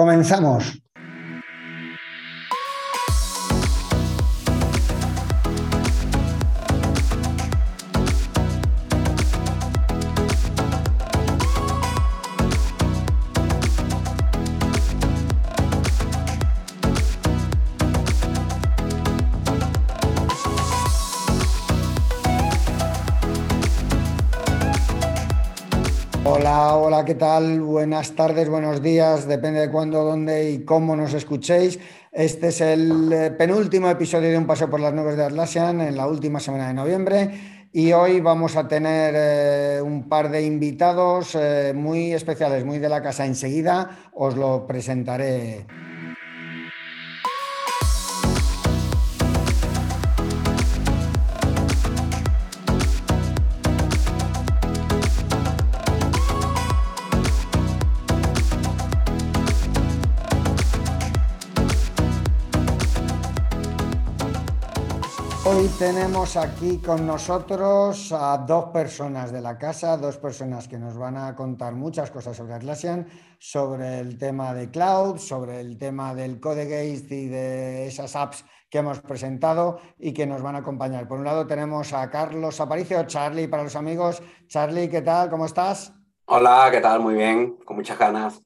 Comenzamos. Hola, hola, ¿qué tal? Buenas tardes, buenos días, depende de cuándo, dónde y cómo nos escuchéis. Este es el eh, penúltimo episodio de Un Paseo por las Nubes de Atlassian en la última semana de noviembre y hoy vamos a tener eh, un par de invitados eh, muy especiales, muy de la casa. Enseguida os lo presentaré. Tenemos aquí con nosotros a dos personas de la casa, dos personas que nos van a contar muchas cosas sobre Atlassian, sobre el tema de cloud, sobre el tema del CodeGate y de esas apps que hemos presentado y que nos van a acompañar. Por un lado tenemos a Carlos Aparicio, Charlie para los amigos. Charlie, ¿qué tal? ¿Cómo estás? Hola, ¿qué tal? Muy bien, con muchas ganas.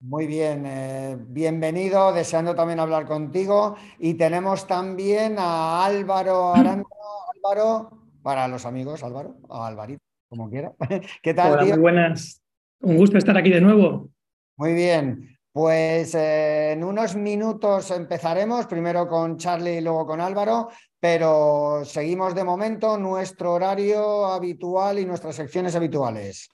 Muy bien, eh, bienvenido, deseando también hablar contigo. Y tenemos también a Álvaro Aranda. Álvaro, para los amigos, Álvaro, o Alvarito, como quiera. ¿Qué tal? Hola, muy buenas. Un gusto estar aquí de nuevo. Muy bien, pues eh, en unos minutos empezaremos, primero con Charlie y luego con Álvaro, pero seguimos de momento nuestro horario habitual y nuestras secciones habituales.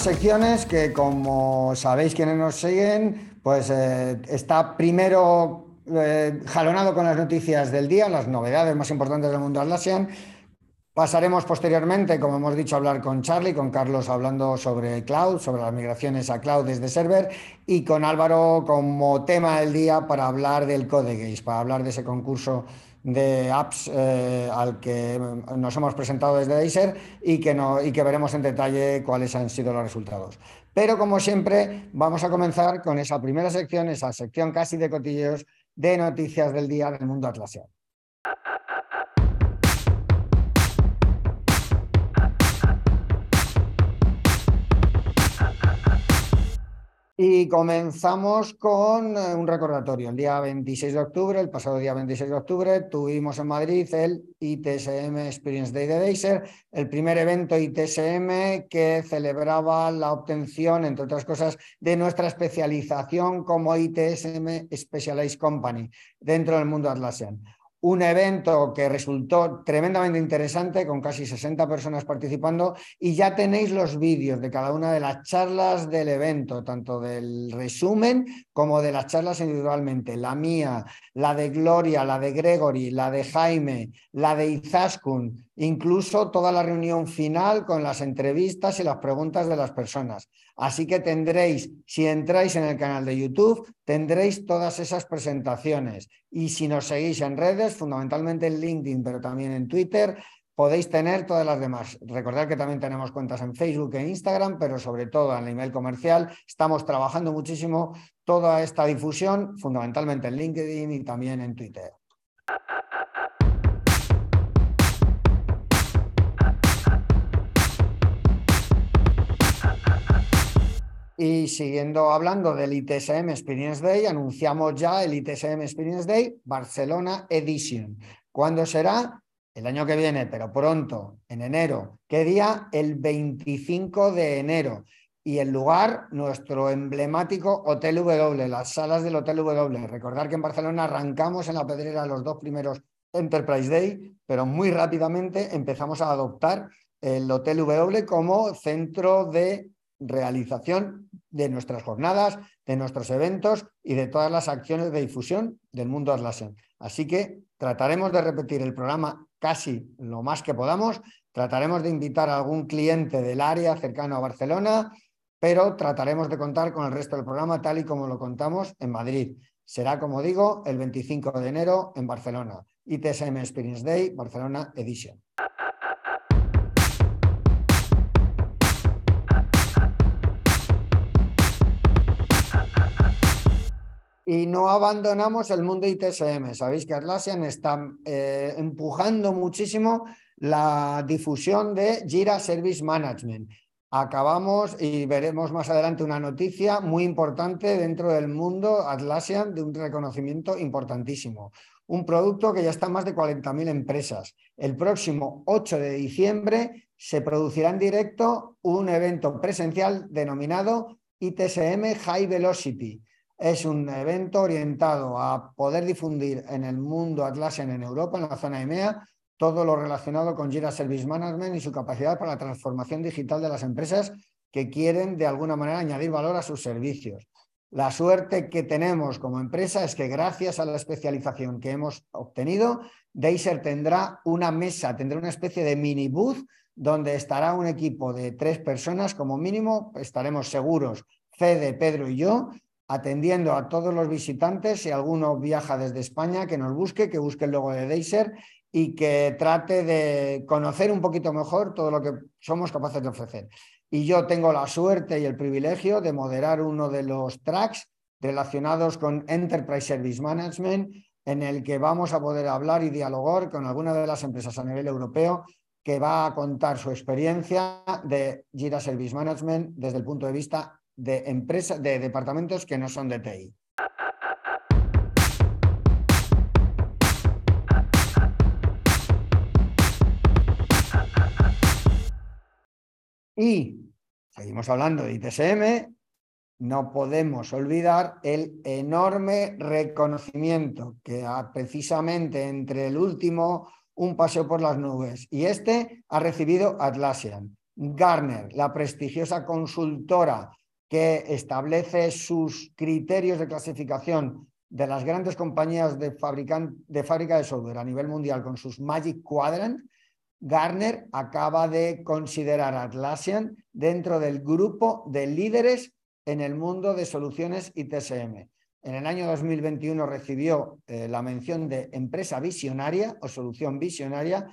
Secciones que, como sabéis quienes nos siguen, pues eh, está primero eh, jalonado con las noticias del día, las novedades más importantes del mundo Atlassian. Pasaremos posteriormente, como hemos dicho, a hablar con Charlie, con Carlos hablando sobre cloud, sobre las migraciones a cloud desde server, y con Álvaro como tema del día para hablar del CodeGaze, para hablar de ese concurso de apps eh, al que nos hemos presentado desde Deiser y que, no, y que veremos en detalle cuáles han sido los resultados. Pero como siempre, vamos a comenzar con esa primera sección, esa sección casi de cotilleos de noticias del día del mundo atlasiano. Y comenzamos con eh, un recordatorio. El día 26 de octubre, el pasado día 26 de octubre, tuvimos en Madrid el ITSM Experience Day de Deiser, el primer evento ITSM que celebraba la obtención, entre otras cosas, de nuestra especialización como ITSM Specialized Company dentro del mundo Atlassian un evento que resultó tremendamente interesante, con casi 60 personas participando, y ya tenéis los vídeos de cada una de las charlas del evento, tanto del resumen como de las charlas individualmente. La mía, la de Gloria, la de Gregory, la de Jaime, la de Izaskun, incluso toda la reunión final con las entrevistas y las preguntas de las personas. Así que tendréis, si entráis en el canal de YouTube, tendréis todas esas presentaciones. Y si nos seguís en redes, fundamentalmente en LinkedIn, pero también en Twitter, podéis tener todas las demás. Recordad que también tenemos cuentas en Facebook e Instagram, pero sobre todo en el email comercial. Estamos trabajando muchísimo toda esta difusión, fundamentalmente en LinkedIn y también en Twitter. Y siguiendo hablando del ITSM Experience Day, anunciamos ya el ITSM Experience Day Barcelona Edition. ¿Cuándo será? El año que viene, pero pronto, en enero. ¿Qué día? El 25 de enero. Y el lugar, nuestro emblemático Hotel W, las salas del Hotel W. Recordar que en Barcelona arrancamos en la pedrera los dos primeros Enterprise Day, pero muy rápidamente empezamos a adoptar el Hotel W como centro de realización de nuestras jornadas, de nuestros eventos y de todas las acciones de difusión del mundo Atlassian. Así que trataremos de repetir el programa casi lo más que podamos, Trataremos de invitar a algún cliente del área cercano a Barcelona, pero trataremos de contar con el resto del programa tal y como lo contamos en Madrid. Será, como digo, el 25 de enero en Barcelona. ITSM Experience Day, Barcelona Edition. Y no abandonamos el mundo ITSM. Sabéis que Atlassian está eh, empujando muchísimo la difusión de Jira Service Management. Acabamos y veremos más adelante una noticia muy importante dentro del mundo Atlassian de un reconocimiento importantísimo. Un producto que ya está en más de 40.000 empresas. El próximo 8 de diciembre se producirá en directo un evento presencial denominado ITSM High Velocity es un evento orientado a poder difundir en el mundo Atlassian en Europa, en la zona EMEA, todo lo relacionado con Jira Service Management y su capacidad para la transformación digital de las empresas que quieren de alguna manera añadir valor a sus servicios. La suerte que tenemos como empresa es que gracias a la especialización que hemos obtenido, Deiser tendrá una mesa, tendrá una especie de mini booth donde estará un equipo de tres personas como mínimo, estaremos seguros, Fede, Pedro y yo, atendiendo a todos los visitantes. Si alguno viaja desde España, que nos busque, que busque el logo de Deiser y que trate de conocer un poquito mejor todo lo que somos capaces de ofrecer. Y yo tengo la suerte y el privilegio de moderar uno de los tracks relacionados con Enterprise Service Management, en el que vamos a poder hablar y dialogar con alguna de las empresas a nivel europeo que va a contar su experiencia de Jira Service Management desde el punto de vista de empresas, de departamentos que no son de TI. Y seguimos hablando de ITSM, no podemos olvidar el enorme reconocimiento que precisamente entre el último Un paseo por las nubes y este ha recibido Atlassian. Garner, la prestigiosa consultora que establece sus criterios de clasificación de las grandes compañías de, fábrica de software a nivel mundial con sus Magic Quadrant, Garner acaba de considerar Atlassian dentro del grupo de líderes en el mundo de soluciones ITSM. En el año 2021 recibió eh, la mención de empresa visionaria o solución visionaria,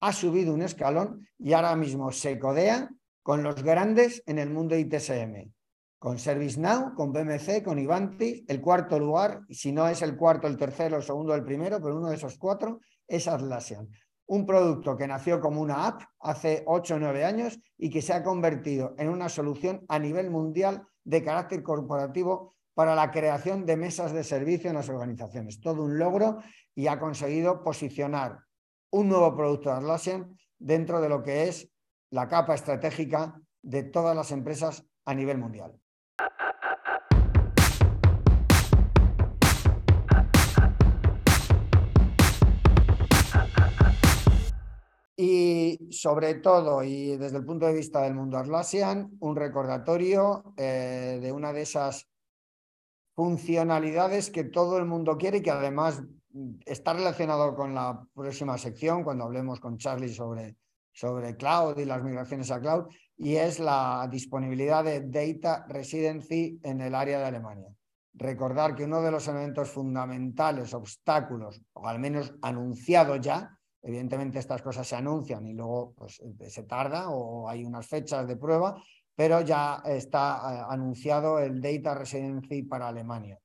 ha subido un escalón y ahora mismo se codea con los grandes en el mundo ITSM con ServiceNow, con BMC, con Ivanti. El cuarto lugar, si no es el cuarto, el tercero, el segundo, el primero, pero uno de esos cuatro es Atlassian. Un producto que nació como una app hace ocho o nueve años y que se ha convertido en una solución a nivel mundial de carácter corporativo para la creación de mesas de servicio en las organizaciones. Todo un logro y ha conseguido posicionar un nuevo producto de Atlassian dentro de lo que es la capa estratégica de todas las empresas a nivel mundial. Y sobre todo, y desde el punto de vista del mundo Atlassian, un recordatorio eh, de una de esas funcionalidades que todo el mundo quiere y que además está relacionado con la próxima sección, cuando hablemos con Charlie sobre, sobre cloud y las migraciones a cloud, y es la disponibilidad de data residency en el área de Alemania. Recordar que uno de los elementos fundamentales, obstáculos, o al menos anunciado ya, Evidentemente estas cosas se anuncian y luego pues, se tarda o hay unas fechas de prueba, pero ya está eh, anunciado el Data Residency para Alemania.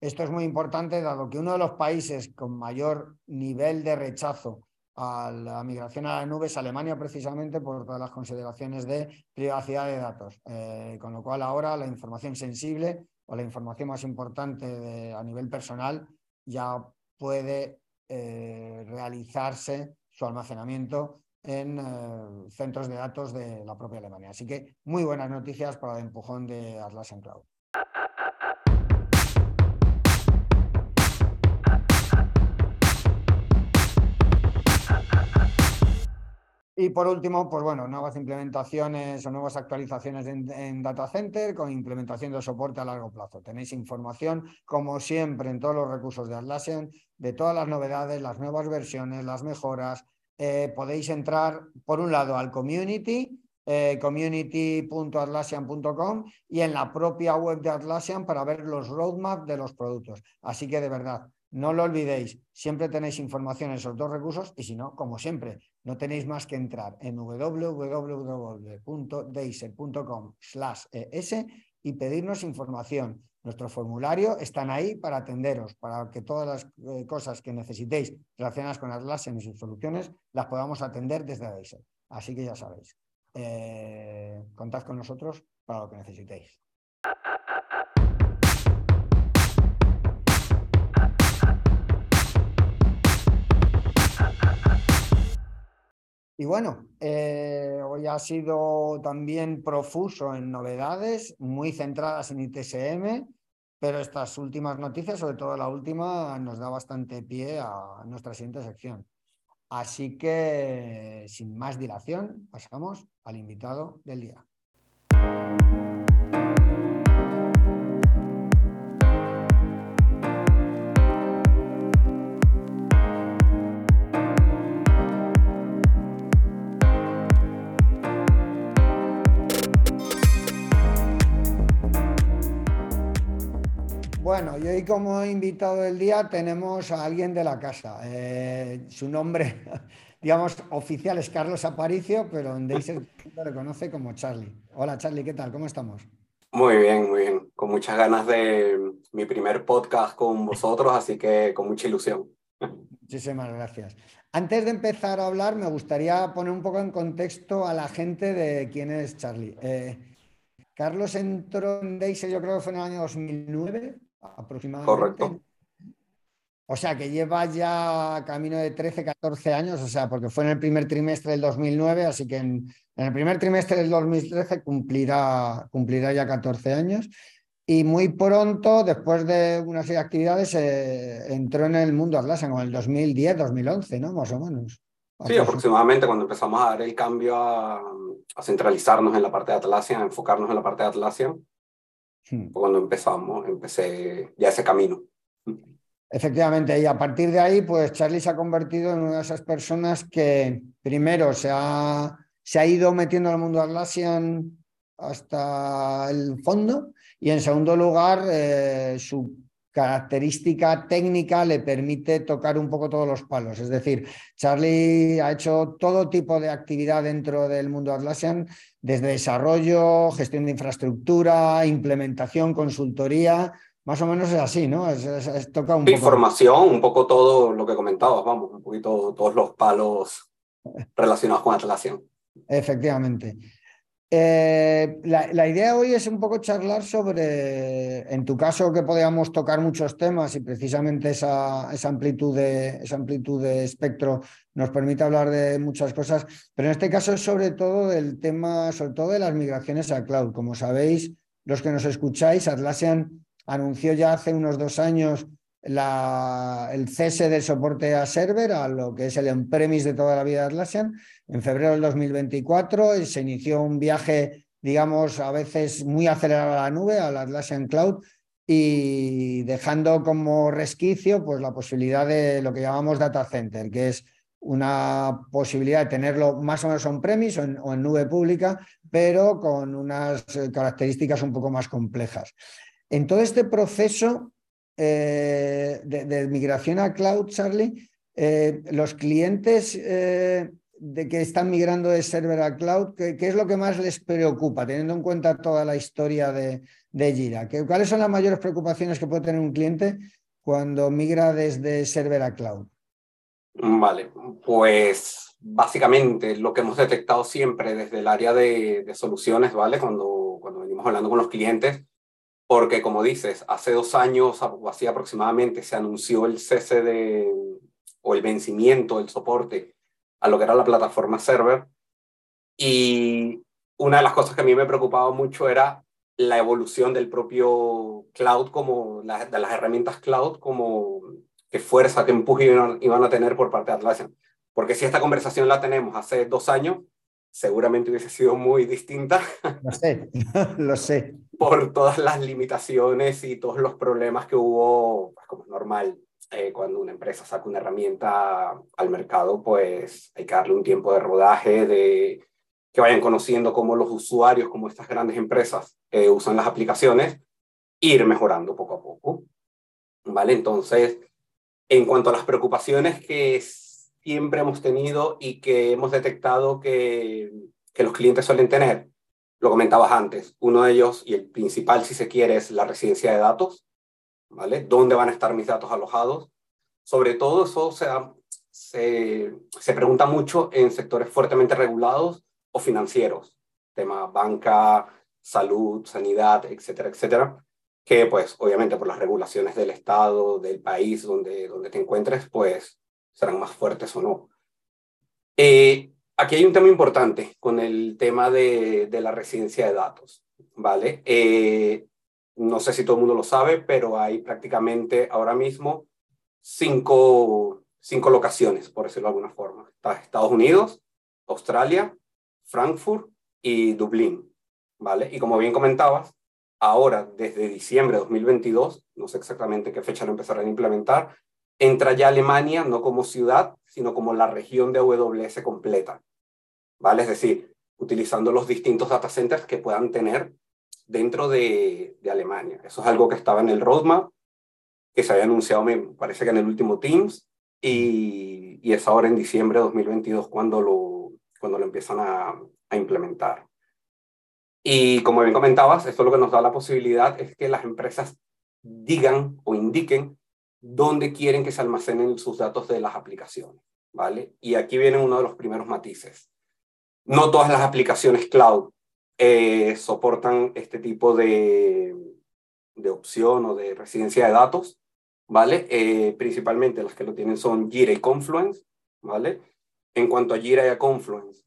Esto es muy importante dado que uno de los países con mayor nivel de rechazo a la migración a la nube es Alemania precisamente por todas las consideraciones de privacidad de datos. Eh, con lo cual ahora la información sensible o la información más importante a nivel personal ya puede eh, realizarse su almacenamiento en eh, centros de datos de la propia Alemania. Así que muy buenas noticias para el empujón de Atlassian Cloud. Y por último, pues bueno, nuevas implementaciones o nuevas actualizaciones en, Data Center con implementación de soporte a largo plazo. Tenéis información, como siempre, en todos los recursos de Atlassian, de todas las novedades, las nuevas versiones, las mejoras, eh, podéis entrar, por un lado, al community, eh, community.atlassian.com y en la propia web de Atlassian para ver los roadmaps de los productos. Así que de verdad, no lo olvidéis, siempre tenéis información en esos dos recursos y si no, como siempre, no tenéis más que entrar en www.deiser.com es y pedirnos información. Nuestro formulario están ahí para atenderos, para que todas las eh, cosas que necesitéis relacionadas con Atlassian y sus soluciones las podamos atender desde Deiser. Así que ya sabéis, eh, contad con nosotros para lo que necesitéis. Y bueno, eh, hoy ha sido también profuso en novedades, muy centradas en ITSM, pero estas últimas noticias, sobre todo la última, nos da bastante pie a nuestra siguiente sección. Así que, sin más dilación, pasamos al invitado del día. Bueno, y hoy como invitado del día tenemos a alguien de la casa. Eh, su nombre, digamos, oficial es Carlos Aparicio, pero en Deiser le conoce como Charlie. Hola Charlie, ¿qué tal? ¿Cómo estamos? Muy bien, muy bien. Con muchas ganas de mi primer podcast con vosotros, así que con mucha ilusión. Muchísimas gracias. Antes de empezar a hablar, me gustaría poner un poco en contexto a la gente de quién es Charlie. Eh, Carlos entró en Deiser, yo creo que fue en el año 2009 aproximadamente. Correcto. O sea, que lleva ya camino de 13, 14 años, o sea, porque fue en el primer trimestre del 2009, así que en, el primer trimestre del 2013 cumplirá, cumplirá ya 14 años. Y muy pronto, después de una serie de actividades, eh, entró en el mundo Atlassian, en el 2010, 2011, ¿no? Más o menos. Sí, aproximadamente cuando empezamos a dar el cambio a, a centralizarnos en la parte de Atlassian, a enfocarnos en la parte de Atlassian. Cuando empezamos, empecé ya ese camino. Efectivamente, y a partir de ahí, pues Charlie se ha convertido en una de esas personas que primero se ha, se ha ido metiendo al mundo Atlassian hasta el fondo y en segundo lugar, eh, su característica técnica le permite tocar un poco todos los palos. Es decir, Charlie ha hecho todo tipo de actividad dentro del mundo Atlassian, desde desarrollo, gestión de infraestructura, implementación, consultoría. Más o menos es así, ¿no? Es, toca un Información, un poco todo lo que comentabas, vamos, un poquito todos los palos relacionados con Atlassian. Efectivamente. Eh, la, idea hoy es un poco charlar sobre, en tu caso, que podíamos tocar muchos temas y precisamente esa, esa, amplitud de, esa amplitud de espectro nos permite hablar de muchas cosas, pero en este caso es sobre todo del tema, sobre todo de las migraciones a cloud. Como sabéis, los que nos escucháis, Atlassian anunció ya hace unos dos años el cese del soporte a server, a lo que es el on-premise de toda la vida de Atlassian. En febrero del 2024 se inició un viaje, digamos, a veces muy acelerado a la nube, al Atlassian Cloud, y dejando como resquicio pues, la posibilidad de lo que llamamos data center, que es una posibilidad de tenerlo más o menos on-premise o, o en nube pública, pero con unas características un poco más complejas. En todo este proceso, eh, de, migración a cloud, Charlie, eh, los clientes eh, de que están migrando de server a cloud, ¿qué, es lo que más les preocupa, teniendo en cuenta toda la historia de, de Jira? ¿Cuáles son las mayores preocupaciones que puede tener un cliente cuando migra desde server a cloud? Vale, pues básicamente lo que hemos detectado siempre desde el área de, soluciones, ¿vale? Cuando, cuando venimos hablando con los clientes, porque como dices, hace dos años o así aproximadamente se anunció el cese de, o el vencimiento del soporte a lo que era la plataforma server. Y una de las cosas que a mí me preocupaba mucho era la evolución del propio cloud, como de las herramientas cloud, como qué fuerza, qué empuje iban, iban a tener por parte de Atlassian. Porque si esta conversación la tenemos hace dos años, seguramente hubiese sido muy distinta. Lo sé, lo sé. Por todas las limitaciones y todos los problemas que hubo, pues como es normal, eh, cuando una empresa saca una herramienta al mercado, pues hay que darle un tiempo de rodaje, de que vayan conociendo cómo los usuarios, como estas grandes empresas eh, usan las aplicaciones, ir mejorando poco a poco. ¿Vale? Entonces, en cuanto a las preocupaciones que siempre hemos tenido y que hemos detectado que, los clientes suelen tener, lo comentabas antes, uno de ellos y el principal, si se quiere, es la residencia de datos, ¿vale? ¿Dónde van a estar mis datos alojados? Sobre todo eso se, se, se pregunta mucho en sectores fuertemente regulados o financieros, tema banca, salud, sanidad, etcétera, etcétera, que pues obviamente por las regulaciones del Estado, del país donde, donde te encuentres, pues serán más fuertes o no. Eh, aquí hay un tema importante con el tema de, de la residencia de datos, ¿vale? Eh, no sé si todo el mundo lo sabe, pero hay prácticamente ahora mismo cinco, cinco locaciones, por decirlo de alguna forma. Está Estados Unidos, Australia, Frankfurt y Dublín, ¿vale? Y como bien comentabas, ahora, desde diciembre de 2022, no sé exactamente qué fecha lo empezarán a implementar, entra ya Alemania no como ciudad, sino como la región de AWS completa, ¿vale? Es decir, utilizando los distintos data centers que puedan tener dentro de, Alemania. Eso es algo que estaba en el roadmap, que se había anunciado, me parece que en el último Teams, y, y es ahora en diciembre de 2022 cuando lo, cuando lo empiezan a, a implementar. Y como bien comentabas, esto lo que nos da la posibilidad es que las empresas digan o indiquen dónde quieren que se almacenen sus datos de las aplicaciones, ¿vale? Y aquí viene uno de los primeros matices. No todas las aplicaciones cloud eh, soportan este tipo de, de opción o de residencia de datos, ¿vale? Eh, principalmente las que lo tienen son Jira y Confluence, ¿vale? en cuanto a Jira y a Confluence,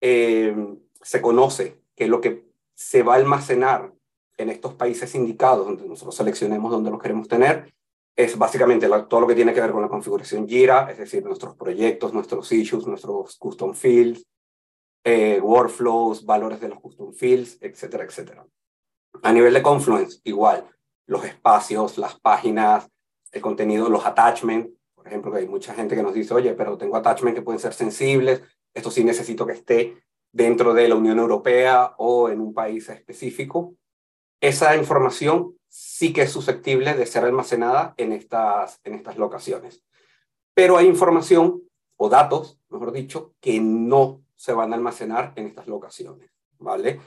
eh, se conoce que lo que se va a almacenar en estos países indicados, donde nosotros seleccionemos donde lo queremos tener, es básicamente todo lo que tiene que ver con la configuración Jira, es decir, nuestros proyectos, nuestros issues, nuestros custom fields, eh, workflows, valores de los custom fields, etcétera, etcétera. A nivel de Confluence, igual, los espacios, las páginas, el contenido, los attachments, por ejemplo, que hay mucha gente que nos dice, oye, pero tengo attachments que pueden ser sensibles, esto sí necesito que esté dentro de la Unión Europea o en un país específico. Esa información sí que es susceptible de ser almacenada en estas, en estas locaciones. Pero hay información o datos, mejor dicho, que no se van a almacenar en estas locaciones, ¿vale?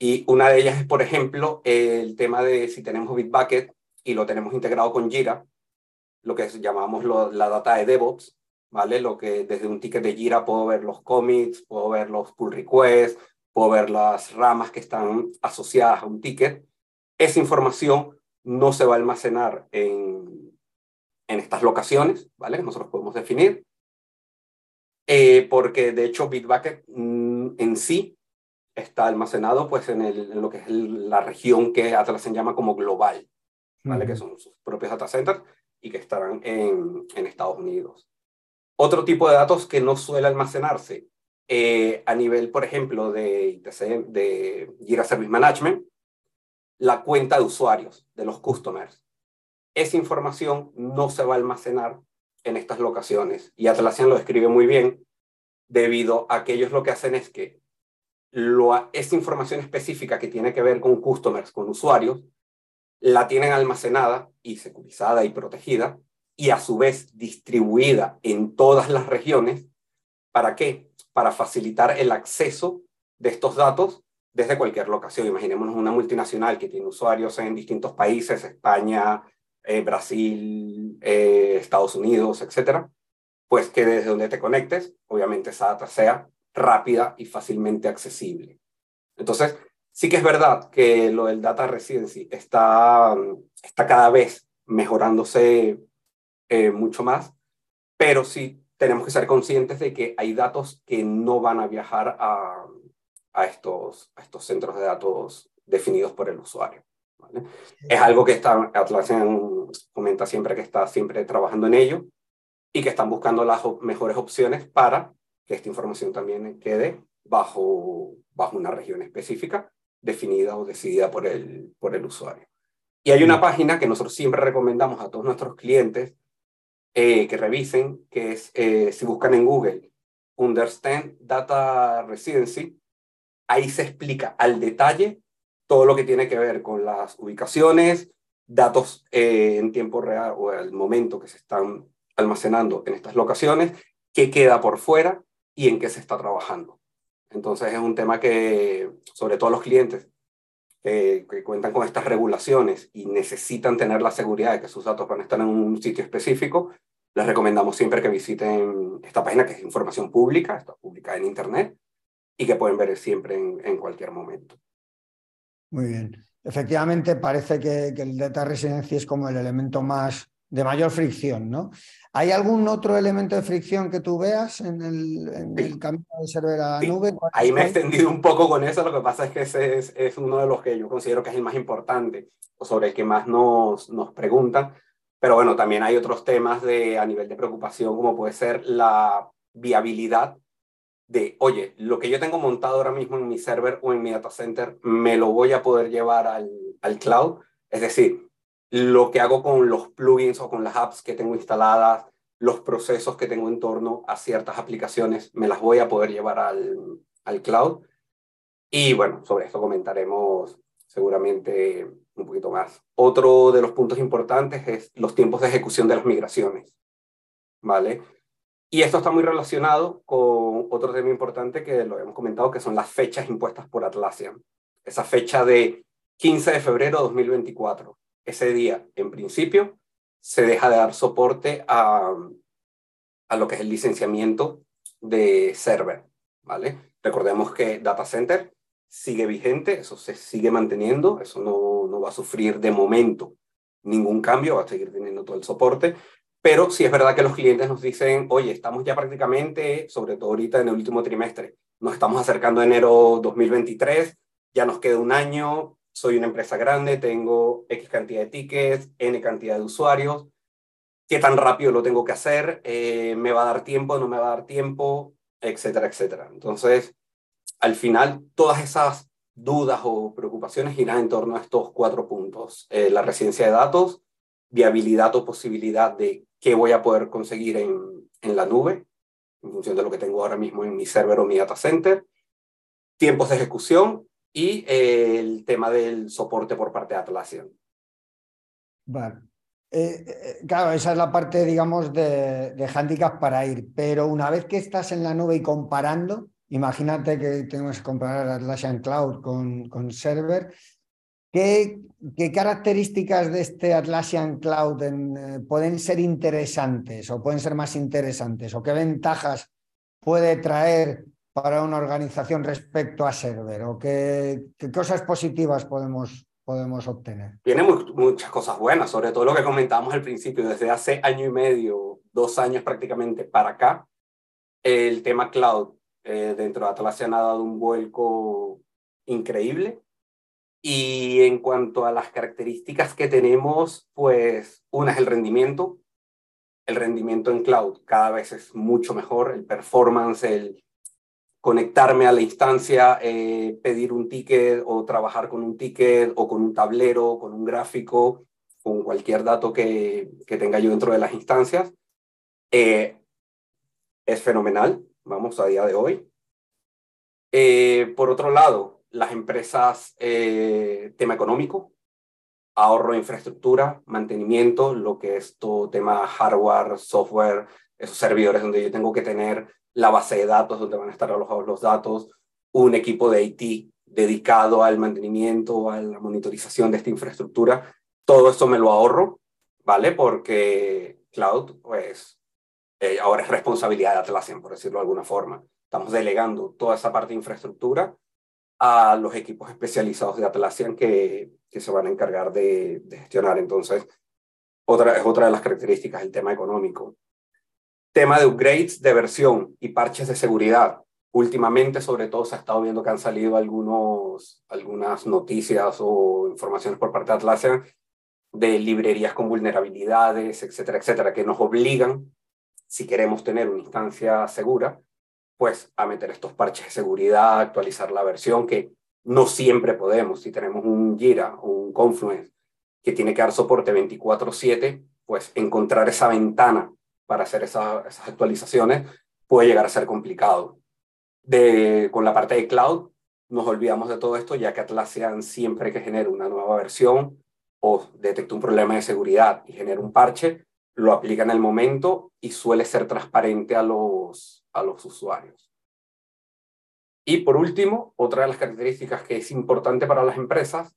Y una de ellas es, por ejemplo, el tema de si tenemos Bitbucket y lo tenemos integrado con Jira, lo que llamamos la data de DevOps, ¿vale? Lo que desde un ticket de Jira puedo ver los commits, puedo ver los pull requests, puedo ver las ramas que están asociadas a un ticket. Esa información no se va a almacenar en, en estas locaciones, ¿vale? Nosotros podemos definir. Eh, porque de hecho Bitbucket mm, en sí está almacenado pues en, el, en lo que es la región que Atlassian llama como global, ¿vale? Que son sus propios data centers y que estarán en, en Estados Unidos. Otro tipo de datos que no suele almacenarse eh, a nivel, por ejemplo, de, de Jira Service Management, la cuenta de usuarios de los customers. Esa información no se va a almacenar en estas locaciones. Y Atlassian lo describe muy bien, debido a que ellos lo que hacen es que lo, esa información específica que tiene que ver con customers, con usuarios, la tienen almacenada y securizada y protegida y a su vez distribuida en todas las regiones. ¿Para qué? Para facilitar el acceso de estos datos desde cualquier locación. Imaginémonos una multinacional que tiene usuarios en distintos países, España, eh, Brasil, eh, Estados Unidos, etcétera, pues que desde donde te conectes, obviamente esa data sea rápida y fácilmente accesible. Entonces, Sí que es verdad que lo del data residency está, está cada vez mejorándose eh, mucho más, pero sí tenemos que ser conscientes de que hay datos que no van a viajar a, a, estos, a estos centros de datos definidos por el usuario. Es algo que está, Atlassian comenta siempre que está siempre trabajando en ello y que están buscando las mejores opciones para que esta información también quede bajo, bajo una región específica definida o decidida por el, por el usuario. Y hay una página que nosotros siempre recomendamos a todos nuestros clientes eh, que revisen, que es, eh, si buscan en Google, Understand Data Residency, ahí se explica al detalle todo lo que tiene que ver con las ubicaciones, datos eh, en tiempo real o al momento que se están almacenando en estas locaciones, qué queda por fuera y en qué se está trabajando. Entonces es un tema que, sobre todo los clientes que cuentan con estas regulaciones y necesitan tener la seguridad de que sus datos van a estar en un sitio específico, les recomendamos siempre que visiten esta página que es información pública, está publicada en Internet y que pueden ver siempre en, en cualquier momento. Muy bien. Efectivamente, parece que, el data residency es como el elemento más de mayor fricción, ¿no? ¿Hay algún otro elemento de fricción que tú veas en el, camino de server a la nube? Ahí me he extendido un poco con eso, lo que pasa es que ese es, uno de los que yo considero que es el más importante o sobre el que más nos, nos preguntan, pero bueno, también hay otros temas de, a nivel de preocupación, como puede ser la viabilidad de, oye, lo que yo tengo montado ahora mismo en mi server o en mi data center, me lo voy a poder llevar al, al cloud. Es decir, lo que hago con los plugins o con las apps que tengo instaladas, los procesos que tengo en torno a ciertas aplicaciones, me las voy a poder llevar al, al cloud. Y bueno, sobre esto comentaremos seguramente un poquito más. Otro de los puntos importantes es los tiempos de ejecución de las migraciones. ¿Vale? Y esto está muy relacionado con otro tema importante que lo hemos comentado, que son las fechas impuestas por Atlassian. Esa fecha de 15 de febrero de 2024. Ese día, en principio, se deja de dar soporte a, a lo que es el licenciamiento de server. ¿vale? Recordemos que Data Center sigue vigente, eso se sigue manteniendo, eso no, va a sufrir de momento ningún cambio, va a seguir teniendo todo el soporte, pero sí es verdad que los clientes nos dicen, oye, estamos ya prácticamente, sobre todo ahorita en el último trimestre, nos estamos acercando a enero 2023, ya nos queda un año, soy una empresa grande, tengo X cantidad de tickets, N cantidad de usuarios, ¿qué tan rápido lo tengo que hacer? Eh, ¿Me va a dar tiempo? ¿No me va a dar tiempo? Etcétera, etcétera. Entonces, al final, todas esas dudas o preocupaciones giran en torno a estos cuatro puntos. Eh, la residencia de datos, viabilidad o posibilidad de qué voy a poder conseguir en, en la nube, en función de lo que tengo ahora mismo en mi server o mi data center, tiempos de ejecución y eh, el tema del soporte por parte de Atlassian. Vale. Eh, eh, claro, esa es la parte, digamos, de, de handicap para ir, pero una vez que estás en la nube y comparando, imagínate que tenemos que comparar Atlassian Cloud con, con server, ¿Qué, características de este Atlassian Cloud eh, pueden ser interesantes o pueden ser más interesantes? ¿O qué ventajas puede traer para una organización respecto a Server? ¿O qué, cosas positivas podemos, podemos obtener? Tiene muchas cosas buenas, sobre todo lo que comentábamos al principio, desde hace año y medio, dos años prácticamente para acá, el tema cloud eh, dentro de Atlassian ha dado un vuelco increíble y en cuanto a las características que tenemos, pues una es el rendimiento. El rendimiento en cloud cada vez es mucho mejor, el performance, el conectarme a la instancia, eh, pedir un ticket o trabajar con un ticket o con un tablero, con un gráfico, con cualquier dato que, que tenga yo dentro de las instancias. Eh, es fenomenal, vamos, a día de hoy. Eh, por otro lado, las empresas, eh, tema económico, ahorro de infraestructura, mantenimiento, lo que es todo tema hardware, software, esos servidores donde yo tengo que tener la base de datos donde van a estar alojados los datos, un equipo de IT dedicado al mantenimiento, a la monitorización de esta infraestructura, todo esto me lo ahorro, ¿vale? Porque cloud, pues, eh, ahora es responsabilidad de Atlassian, por decirlo de alguna forma. Estamos delegando toda esa parte de infraestructura a los equipos especializados de Atlassian que, se van a encargar de, gestionar. Entonces, otra, es otra de las características el tema económico. Tema de upgrades de versión y parches de seguridad. Últimamente, sobre todo, se ha estado viendo que han salido algunos, algunas noticias o informaciones por parte de Atlassian de librerías con vulnerabilidades, etcétera, etcétera, que nos obligan, si queremos tener una instancia segura, pues a meter estos parches de seguridad, actualizar la versión, que no siempre podemos. Si tenemos un Jira o un Confluence que tiene que dar soporte 24/7, pues encontrar esa ventana para hacer esas actualizaciones puede llegar a ser complicado. De, con la parte de cloud, nos olvidamos de todo esto, ya que Atlassian siempre que genera una nueva versión o detecta un problema de seguridad y genera un parche, lo aplica en el momento y suele ser transparente a los, a los usuarios. Y por último, otra de las características que es importante para las empresas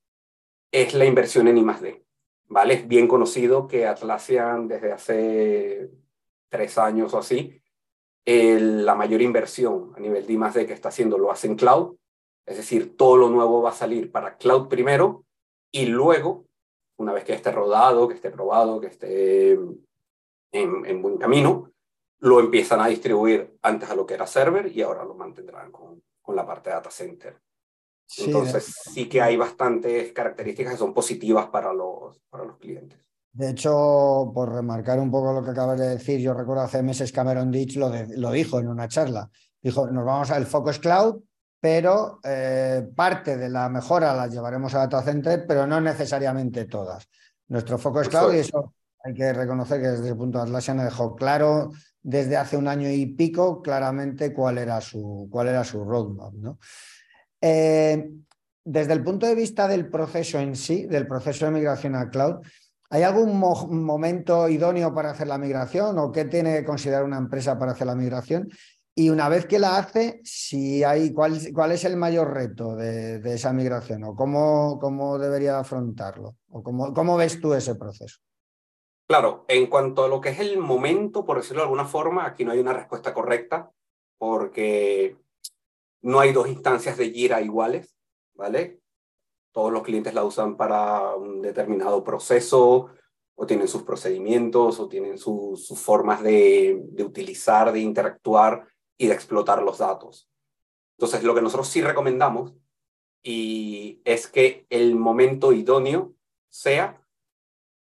es la inversión en I+.D. ¿vale? Es bien conocido que Atlassian desde hace tres años o así, la mayor inversión a nivel de I+.D. que está haciendo lo hace en cloud, es decir, todo lo nuevo va a salir para cloud primero y luego, una vez que esté rodado, que esté probado, que esté en, buen camino, lo empiezan a distribuir antes a lo que era server y ahora lo mantendrán con, con la parte de data center. Entonces sí que hay bastantes características que son positivas para los, para los clientes. De hecho, por remarcar un poco lo que acabas de decir, yo recuerdo hace meses Cameron Ditch lo, lo dijo en una charla. Dijo, nos vamos al Focus Cloud, pero eh, parte de la mejora la llevaremos a Data Center, pero no necesariamente todas. Nuestro Focus Cloud, y eso hay que reconocer que desde el punto de Atlassian dejó claro desde hace un año y pico claramente cuál era su, cuál era su roadmap. ¿no? Eh, desde el punto de vista del proceso en sí, del proceso de migración a cloud, ¿hay algún momento idóneo para hacer la migración o qué tiene que considerar una empresa para hacer la migración? Y una vez que la hace, si hay, ¿cuál, cuál es el mayor reto de, esa migración o cómo, cómo debería afrontarlo? ¿O cómo, cómo ves tú ese proceso? Claro, en cuanto a lo que es el momento, por decirlo de alguna forma, aquí no hay una respuesta correcta, porque no hay dos instancias de Jira iguales, ¿vale? Todos los clientes la usan para un determinado proceso, o tienen sus procedimientos, o tienen sus formas de, de utilizar, de interactuar y de explotar los datos. Entonces, lo que nosotros sí recomendamos y es que el momento idóneo sea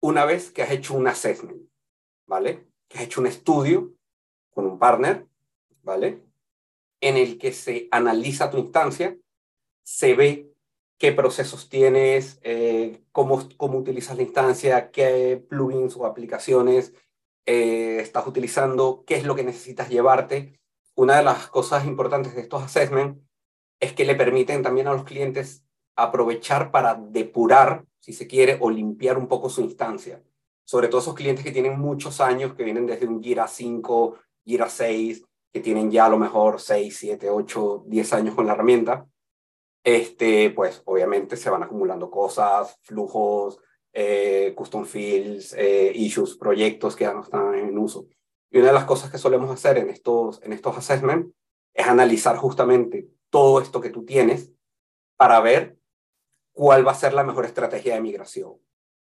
una vez que has hecho un assessment, ¿vale? Que has hecho un estudio con un partner, ¿vale? en el que se analiza tu instancia, se ve qué procesos tienes, eh, cómo, cómo utilizas la instancia, qué plugins o aplicaciones eh, estás utilizando, qué es lo que necesitas llevarte. Una de las cosas importantes de estos assessments es que le permiten también a los clientes aprovechar para depurar, si se quiere, o limpiar un poco su instancia. Sobre todo esos clientes que tienen muchos años, que vienen desde un Gira 5, Gira 6, que tienen ya a lo mejor 6, 7, 8, 10 años con la herramienta, este, pues obviamente se van acumulando cosas, flujos, eh, custom fields, eh, issues, proyectos que ya no están en uso. Y una de las cosas que solemos hacer en estos, en estos assessments es analizar justamente todo esto que tú tienes para ver cuál va a ser la mejor estrategia de migración,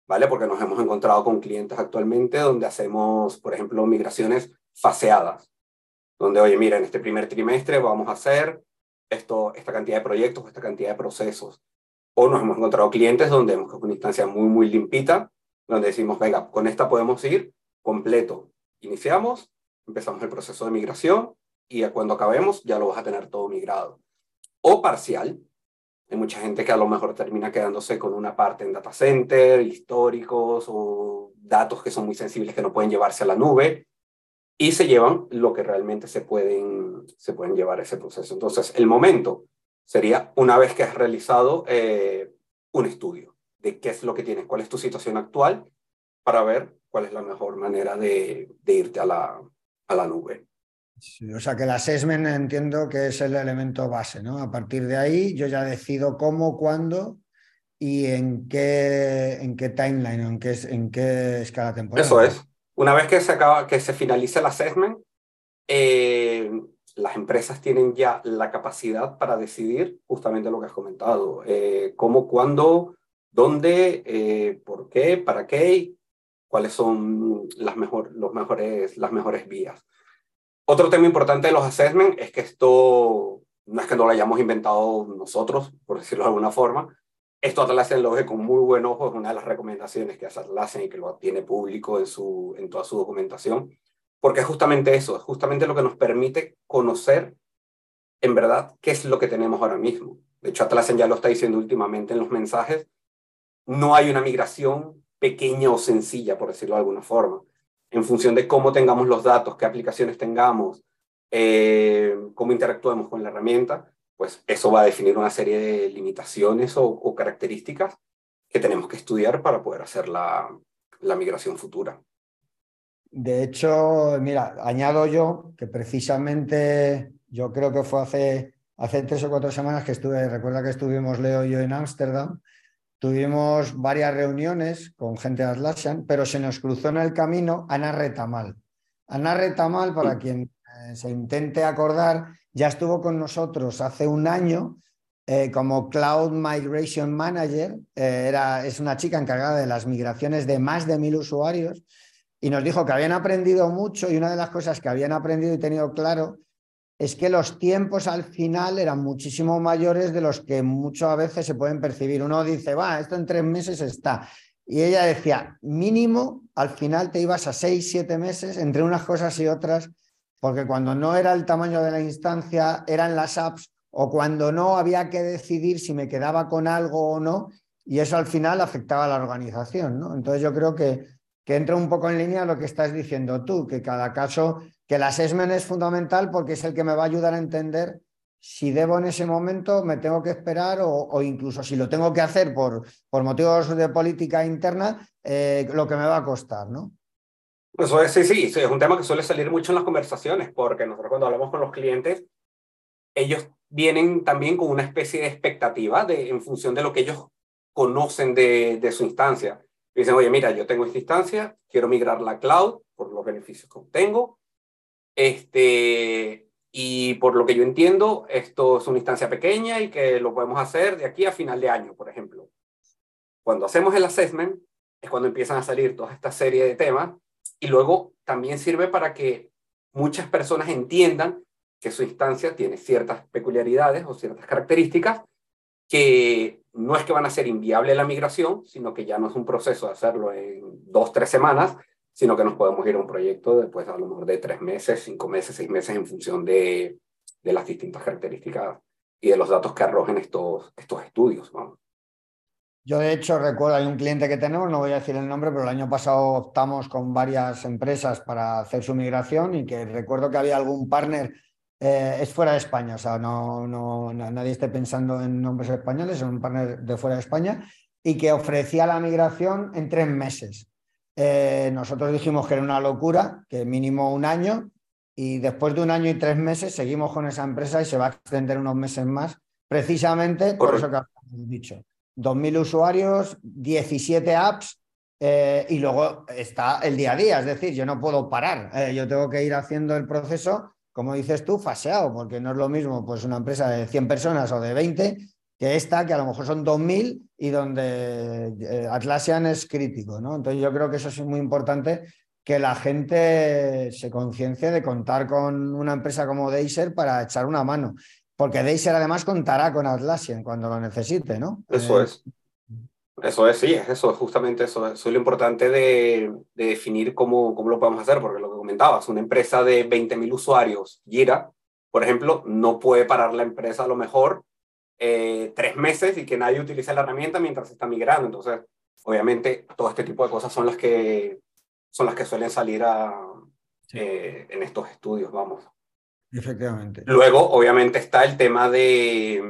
¿vale? Porque nos hemos encontrado con clientes actualmente donde hacemos, por ejemplo, migraciones faseadas donde, oye, mira, en este primer trimestre vamos a hacer esto, esta cantidad de proyectos, esta cantidad de procesos. O nos hemos encontrado clientes donde hemos una instancia muy, muy limpita, donde decimos, venga, con esta podemos ir completo. Iniciamos, empezamos el proceso de migración y cuando acabemos ya lo vas a tener todo migrado. O parcial. Hay mucha gente que a lo mejor termina quedándose con una parte en data center, históricos o datos que son muy sensibles que no pueden llevarse a la nube y se llevan lo que realmente se pueden, se pueden llevar ese proceso. Entonces, el momento sería una vez que has realizado eh, un estudio de qué es lo que tienes, cuál es tu situación actual, para ver cuál es la mejor manera de, de irte a la, a la nube. O sea que el assessment entiendo que es el elemento base, ¿no? A partir de ahí yo ya decido cómo, cuándo y en qué, en qué timeline, en qué, en qué escala temporal. Eso es. Una vez que se, acaba, que se finaliza el assessment, eh, las empresas tienen ya la capacidad para decidir justamente lo que has comentado, eh, cómo, cuándo, dónde, eh, por qué, para qué, cuáles son las, mejor, los mejores, las mejores vías. Otro tema importante de los assessments es que esto no es que no lo hayamos inventado nosotros, por decirlo de alguna forma, esto Atlassian lo ve con muy buen ojo, es una de las recomendaciones que hace Atlassian y que lo tiene público en, su, en toda su documentación, porque es justamente eso, es justamente lo que nos permite conocer en verdad qué es lo que tenemos ahora mismo. De hecho, Atlassian ya lo está diciendo últimamente en los mensajes, no hay una migración pequeña o sencilla, por decirlo de alguna forma. En función de cómo tengamos los datos, qué aplicaciones tengamos, eh, cómo interactuemos con la herramienta, pues eso va a definir una serie de limitaciones o, características que tenemos que estudiar para poder hacer la, migración futura. De hecho, mira, añado yo que precisamente yo creo que fue hace, hace tres o cuatro semanas que estuve, recuerda que estuvimos Leo y yo en Ámsterdam, tuvimos varias reuniones con gente de Atlassian, pero se nos cruzó en el camino Ana Retamal. Ana Retamal, para quien eh, se intente acordar, ya estuvo con nosotros hace un año eh, como Cloud Migration Manager. Eh, era, es una chica encargada de las migraciones de más de mil usuarios y nos dijo que habían aprendido mucho y una de las cosas que habían aprendido y tenido claro es que los tiempos al final eran muchísimo mayores de los que muchas veces se pueden percibir. Uno dice, va, esto en tres meses está. Y ella decía, mínimo, al final te ibas a seis, siete meses entre unas cosas y otras porque cuando no era el tamaño de la instancia, eran las apps, o cuando no había que decidir si me quedaba con algo o no, y eso al final afectaba a la organización. ¿no? Entonces yo creo que, que entra un poco en línea lo que estás diciendo tú, que cada caso, que el assessment es fundamental porque es el que me va a ayudar a entender si debo en ese momento, me tengo que esperar o, incluso si lo tengo que hacer por, por motivos de política interna, eh, lo que me va a costar, ¿no? Eso es, sí, sí, es un tema que suele salir mucho en las conversaciones, porque nosotros cuando hablamos con los clientes, ellos vienen también con una especie de expectativa de, en función de lo que ellos conocen de, de su instancia. dicen, oye, mira, yo tengo esta instancia, quiero migrar la cloud por los beneficios que obtengo, este, y por lo que yo entiendo, esto es una instancia pequeña y que lo podemos hacer de aquí a final de año, por ejemplo. Cuando hacemos el assessment, es cuando empiezan a salir toda esta serie de temas y luego también sirve para que muchas personas entiendan que su instancia tiene ciertas peculiaridades o ciertas características que no es que van a ser inviable la migración, sino que ya no es un proceso de hacerlo en dos, tres semanas, sino que nos podemos ir a un proyecto después a lo mejor de tres meses, cinco meses, seis meses en función de, de las distintas características y de los datos que arrojen estos, estos estudios. Yo, de hecho, recuerdo, hay un cliente que tenemos, no voy a decir el nombre, pero el año pasado optamos con varias empresas para hacer su migración y que recuerdo que había algún partner, eh, es fuera de España, o sea, no, no, nadie esté pensando en nombres españoles, es un partner de fuera de España y que ofrecía la migración en tres meses. Eh, nosotros dijimos que era una locura, que mínimo un año, y después de un año y tres meses seguimos con esa empresa y se va a extender unos meses más, precisamente por eso que has dicho 2.000 usuarios, 17 apps eh, y luego está el día a día. Es decir, yo no puedo parar. Eh, yo tengo que ir haciendo el proceso, como dices tú, faseado, porque no es lo mismo pues, una empresa de 100 personas o de 20 que esta, que a lo mejor son 2.000 y donde eh, Atlassian es crítico. ¿no? Entonces yo creo que eso es muy importante que la gente se conciencie de contar con una empresa como Deiser para echar una mano. Porque Deiser además contará con Atlassian cuando lo necesite, ¿no? Eso eh, es. Eso es, sí, es eso, justamente eso. Eso es lo importante de, definir cómo, cómo lo podemos hacer, porque lo que comentabas, una empresa de 20.000 usuarios, Gira, por ejemplo, no puede parar la empresa a lo mejor eh, tres meses y que nadie utilice la herramienta mientras se está migrando. Entonces, obviamente, todo este tipo de cosas son las que, son las que suelen salir a, eh, en estos estudios, vamos. Efectivamente. Luego, obviamente, está el tema de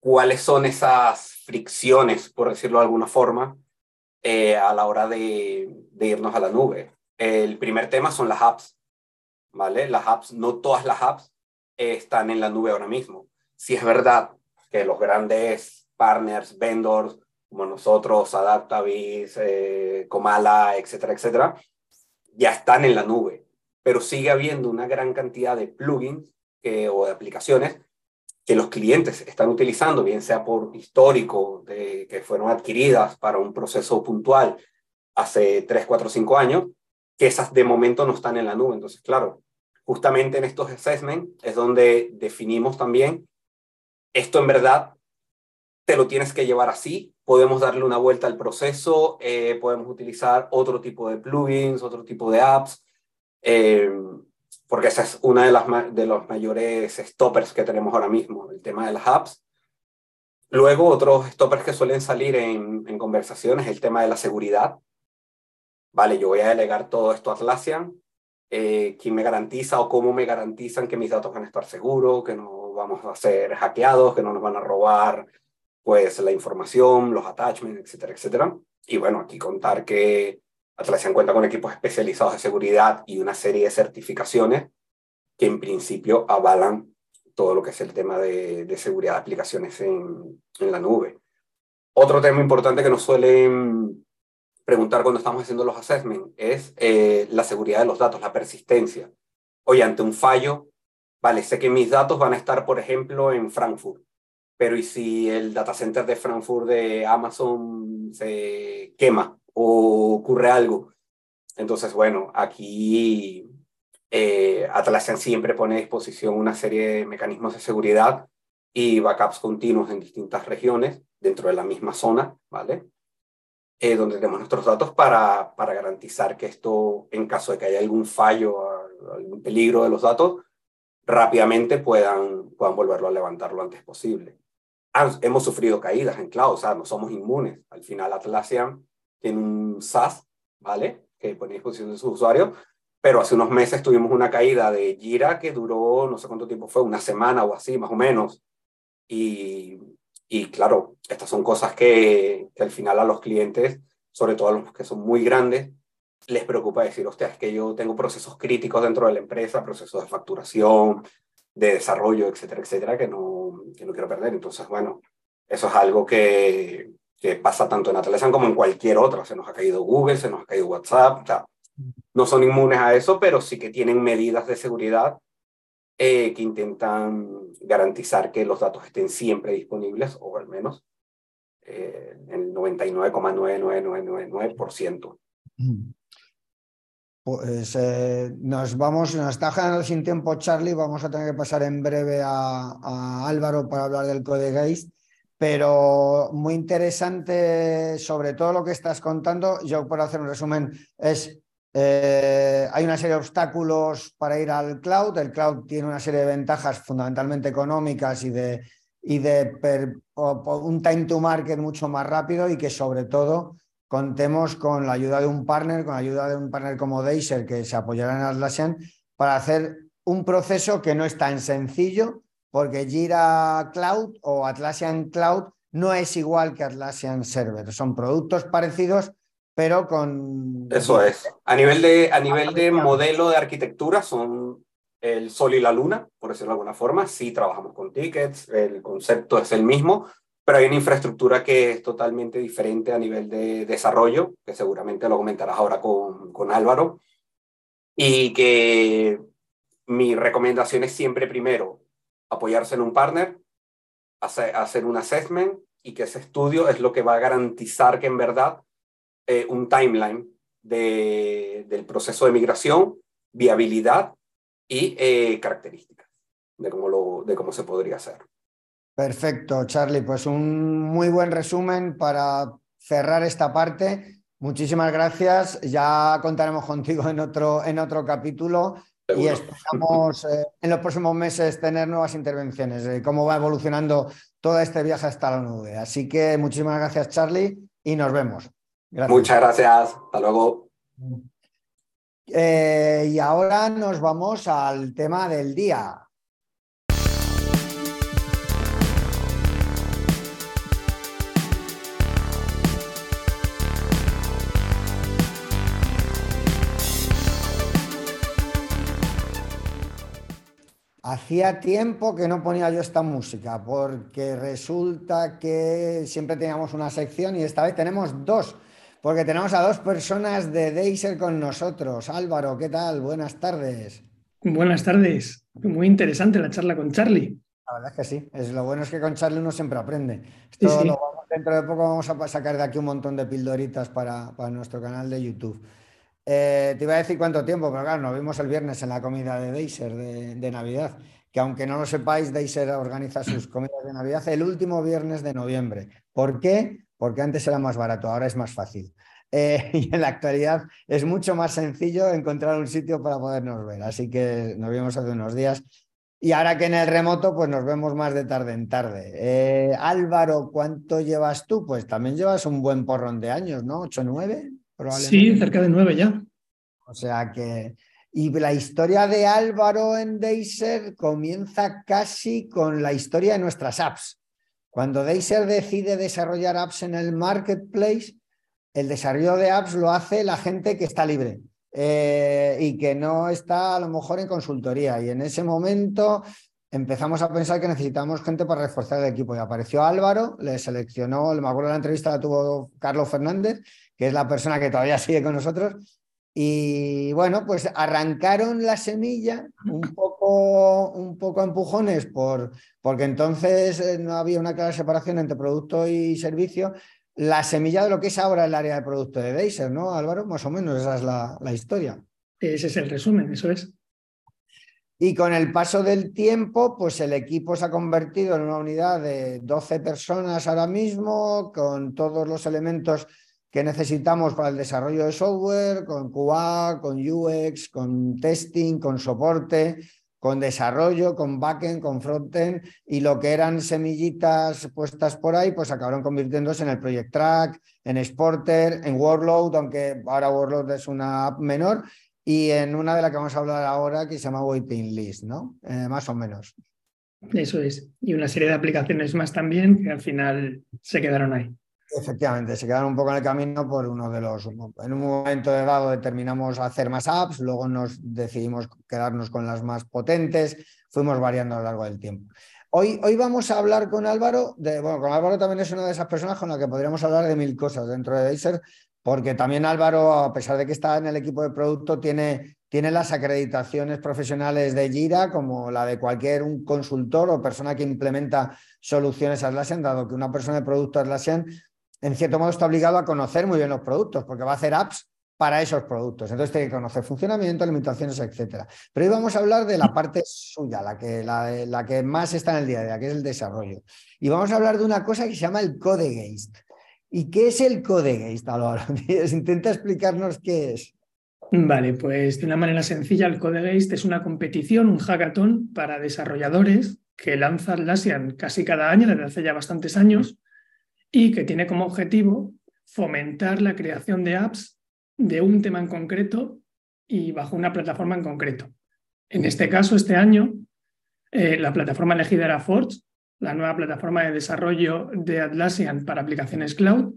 cuáles son esas fricciones, por decirlo de alguna forma, eh, a la hora de, irnos a la nube. El primer tema son las apps, ¿vale? Las apps, no todas las apps están en la nube ahora mismo. Si es verdad que los grandes partners, vendors, como nosotros, Adaptavis, eh, Comala, etcétera, etcétera, ya están en la nube pero sigue habiendo una gran cantidad de plugins o de aplicaciones que los clientes están utilizando, bien sea por histórico, de, que fueron adquiridas para un proceso puntual hace 3, 4, 5 años, que esas de momento no están en la nube. Entonces, claro, justamente en estos assessments es donde definimos también, esto en verdad te lo tienes que llevar así, podemos darle una vuelta al proceso, eh, podemos utilizar otro tipo de plugins, otro tipo de apps, eh, porque esa es una de, las, de los mayores stoppers que tenemos ahora mismo, el tema de las apps. Luego, otros stoppers que suelen salir en, en conversaciones es el tema de la seguridad. Vale, yo voy a delegar todo esto a Atlassian. Eh, ¿Quién me garantiza o cómo me garantizan que mis datos van a estar seguros, que no vamos a ser hackeados, que no nos van a robar pues la información, los attachments, etcétera, etcétera? Y bueno, aquí contar que Atlassian cuenta con equipos especializados de seguridad y una serie de certificaciones que en principio avalan todo lo que es el tema de, seguridad de aplicaciones en, en, la nube. Otro tema importante que nos suelen preguntar cuando estamos haciendo los assessments es eh, la seguridad de los datos, la persistencia. Oye, ante un fallo, vale, sé que mis datos van a estar, por ejemplo, en Frankfurt, pero ¿y si el data center de Frankfurt de Amazon se quema o ocurre algo? Entonces, bueno, aquí eh, Atlassian siempre pone a disposición una serie de mecanismos de seguridad y backups continuos en distintas regiones dentro de la misma zona, ¿vale? Eh, donde tenemos nuestros datos para, para garantizar que esto, en caso de que haya algún fallo, algún peligro de los datos, rápidamente puedan, puedan volverlo a levantar lo antes posible. hemos sufrido caídas en cloud, o sea, no somos inmunes. Al final Atlassian tiene un SaaS, ¿vale? Que pone a disposición de sus usuarios, pero hace unos meses tuvimos una caída de Jira que duró, no sé cuánto tiempo fue, una semana o así, más o menos. Y, y claro, estas son cosas que, que, al final a los clientes, sobre todo a los que son muy grandes, les preocupa decir, hostia, es que yo tengo procesos críticos dentro de la empresa, procesos de facturación, de desarrollo, etcétera, etcétera, que no, que no quiero perder. Entonces, bueno, eso es algo que, que pasa tanto en Atlassian como en cualquier otra. Se nos ha caído Google, se nos ha caído WhatsApp, o sea, no son inmunes a eso, pero sí que tienen medidas de seguridad eh, que intentan garantizar que los datos estén siempre disponibles, o al menos eh, el 99,99999%. Pues eh, nos vamos, nos está quedando sin tiempo Charlie, vamos a tener que pasar en breve a, Álvaro para hablar del Code Geist, pero muy interesante sobre todo lo que estás contando. Yo por hacer un resumen es eh, hay una serie de obstáculos para ir al cloud. El cloud tiene una serie de ventajas fundamentalmente económicas y de un time to market mucho más rápido y que sobre todo contemos con la ayuda de un partner, con la ayuda de un partner como Deiser que se apoyará en Atlassian para hacer un proceso que no es tan sencillo porque Jira Cloud o Atlassian Cloud no es igual que Atlassian Server. Son productos parecidos, pero con... Eso es. A nivel de, a nivel de modelo de arquitectura son el sol y la luna, por decirlo de alguna forma. Sí trabajamos con tickets, el concepto es el mismo, pero hay una infraestructura que es totalmente diferente a nivel de desarrollo, que seguramente lo comentarás ahora con, con Álvaro, y que mi recomendación es siempre primero apoyarse en un partner, hacer, hacer un assessment y que ese estudio es lo que va a garantizar que en verdad eh, un timeline de, del proceso de migración, viabilidad y eh, características de cómo, lo, de cómo se podría hacer. Perfecto, Charlie. Pues un muy buen resumen para cerrar esta parte. Muchísimas gracias. Ya contaremos contigo en otro, en otro capítulo y esperamos eh, en los próximos meses tener nuevas intervenciones de cómo va evolucionando todo este viaje hasta la nube. Así que muchísimas gracias, Charlie, y nos vemos. Muchas gracias. Hasta luego. Eh, y ahora nos vamos al tema del día. Hacía tiempo que no ponía yo esta música porque resulta que siempre teníamos una sección y esta vez tenemos dos porque tenemos a dos personas de Deiser con nosotros. Álvaro, ¿qué tal? Buenas tardes. Buenas tardes. Muy interesante la charla con Charlie. La verdad es que sí. Es, lo bueno es que con Charlie uno siempre aprende. Esto dentro de poco vamos a sacar de aquí un montón de pildoritas para, para nuestro canal de YouTube. Eh, te iba a decir cuánto tiempo, pero claro, nos vimos el viernes en la comida de Deiser de, de Navidad que aunque no lo sepáis, Deiser organiza sus comidas de Navidad el último viernes de noviembre. ¿Por qué? porque antes era más barato, ahora es más fácil. Eh, y en la actualidad es mucho más sencillo encontrar un sitio para podernos ver. Así que nos vimos hace unos días Y ahora que en el remoto, pues nos vemos más de tarde en tarde. Eh, Álvaro, ¿cuánto llevas tú? Pues también llevas un buen porrón de años, ¿no? ¿8, 9? Sí, cerca de nueve ya. O sea que... Y la historia de Álvaro en Deiser comienza casi con la historia de nuestras apps. Cuando Deiser decide desarrollar apps en el marketplace, el desarrollo de apps lo hace la gente que está libre eh, y que no está a lo mejor en consultoría. Y en ese momento empezamos a pensar que necesitamos gente para reforzar el equipo. Y apareció Álvaro, le seleccionó, me acuerdo de la entrevista la tuvo Carlos Fernández, que es la persona que todavía sigue con nosotros. Y bueno, pues arrancaron la semilla un poco, un poco empujones por, porque entonces eh, no había una clara separación entre producto y servicio, la semilla de lo que es ahora el área de producto de Deiser, ¿no, Álvaro? Más o menos esa es la, la historia. Ese es el resumen, eso es. Y con el paso del tiempo, pues el equipo se ha convertido en una unidad de 12 personas ahora mismo, con todos los elementos que necesitamos para el desarrollo de software, con QA, con UX, con testing, con soporte, con desarrollo, con backend, con frontend, y lo que eran semillitas puestas por ahí, pues acabaron convirtiéndose en el Project Track, en Exporter, en Workload, aunque ahora Workload es una app menor, y en una de las que vamos a hablar ahora que se llama Waiting List, ¿no? Eh, más o menos. Eso es. Y una serie de aplicaciones más también que al final se quedaron ahí. Efectivamente, se quedaron un poco en el camino por uno de los... En un momento dado determinamos hacer más apps, luego nos decidimos quedarnos con las más potentes, fuimos variando a lo largo del tiempo. Hoy, hoy vamos a hablar con Álvaro, de, bueno, con Álvaro también es una de esas personas con la que podríamos hablar de mil cosas dentro de Acer, porque también Álvaro, a pesar de que está en el equipo de producto, tiene, tiene las acreditaciones profesionales de Gira, como la de cualquier un consultor o persona que implementa soluciones Atlassian, dado que una persona de producto Atlassian en cierto modo está obligado a conocer muy bien los productos, porque va a hacer apps para esos productos. Entonces tiene que conocer funcionamiento, limitaciones, etc. Pero hoy vamos a hablar de la parte suya, la que, la, que más está en el día a día, que es el desarrollo. Y vamos a hablar de una cosa que se llama el Codegeist. ¿Y qué es el Codegeist, Álvaro? Intenta explicarnos qué es. Vale, pues de una manera sencilla, el Codegeist es una competición, un hackathon para desarrolladores que lanza Atlassian casi cada año, desde hace ya bastantes años, y que tiene como objetivo fomentar la creación de apps de un tema en concreto y bajo una plataforma en concreto. En este caso, este año, eh, la plataforma elegida era Forge, la nueva plataforma de desarrollo de Atlassian para aplicaciones cloud,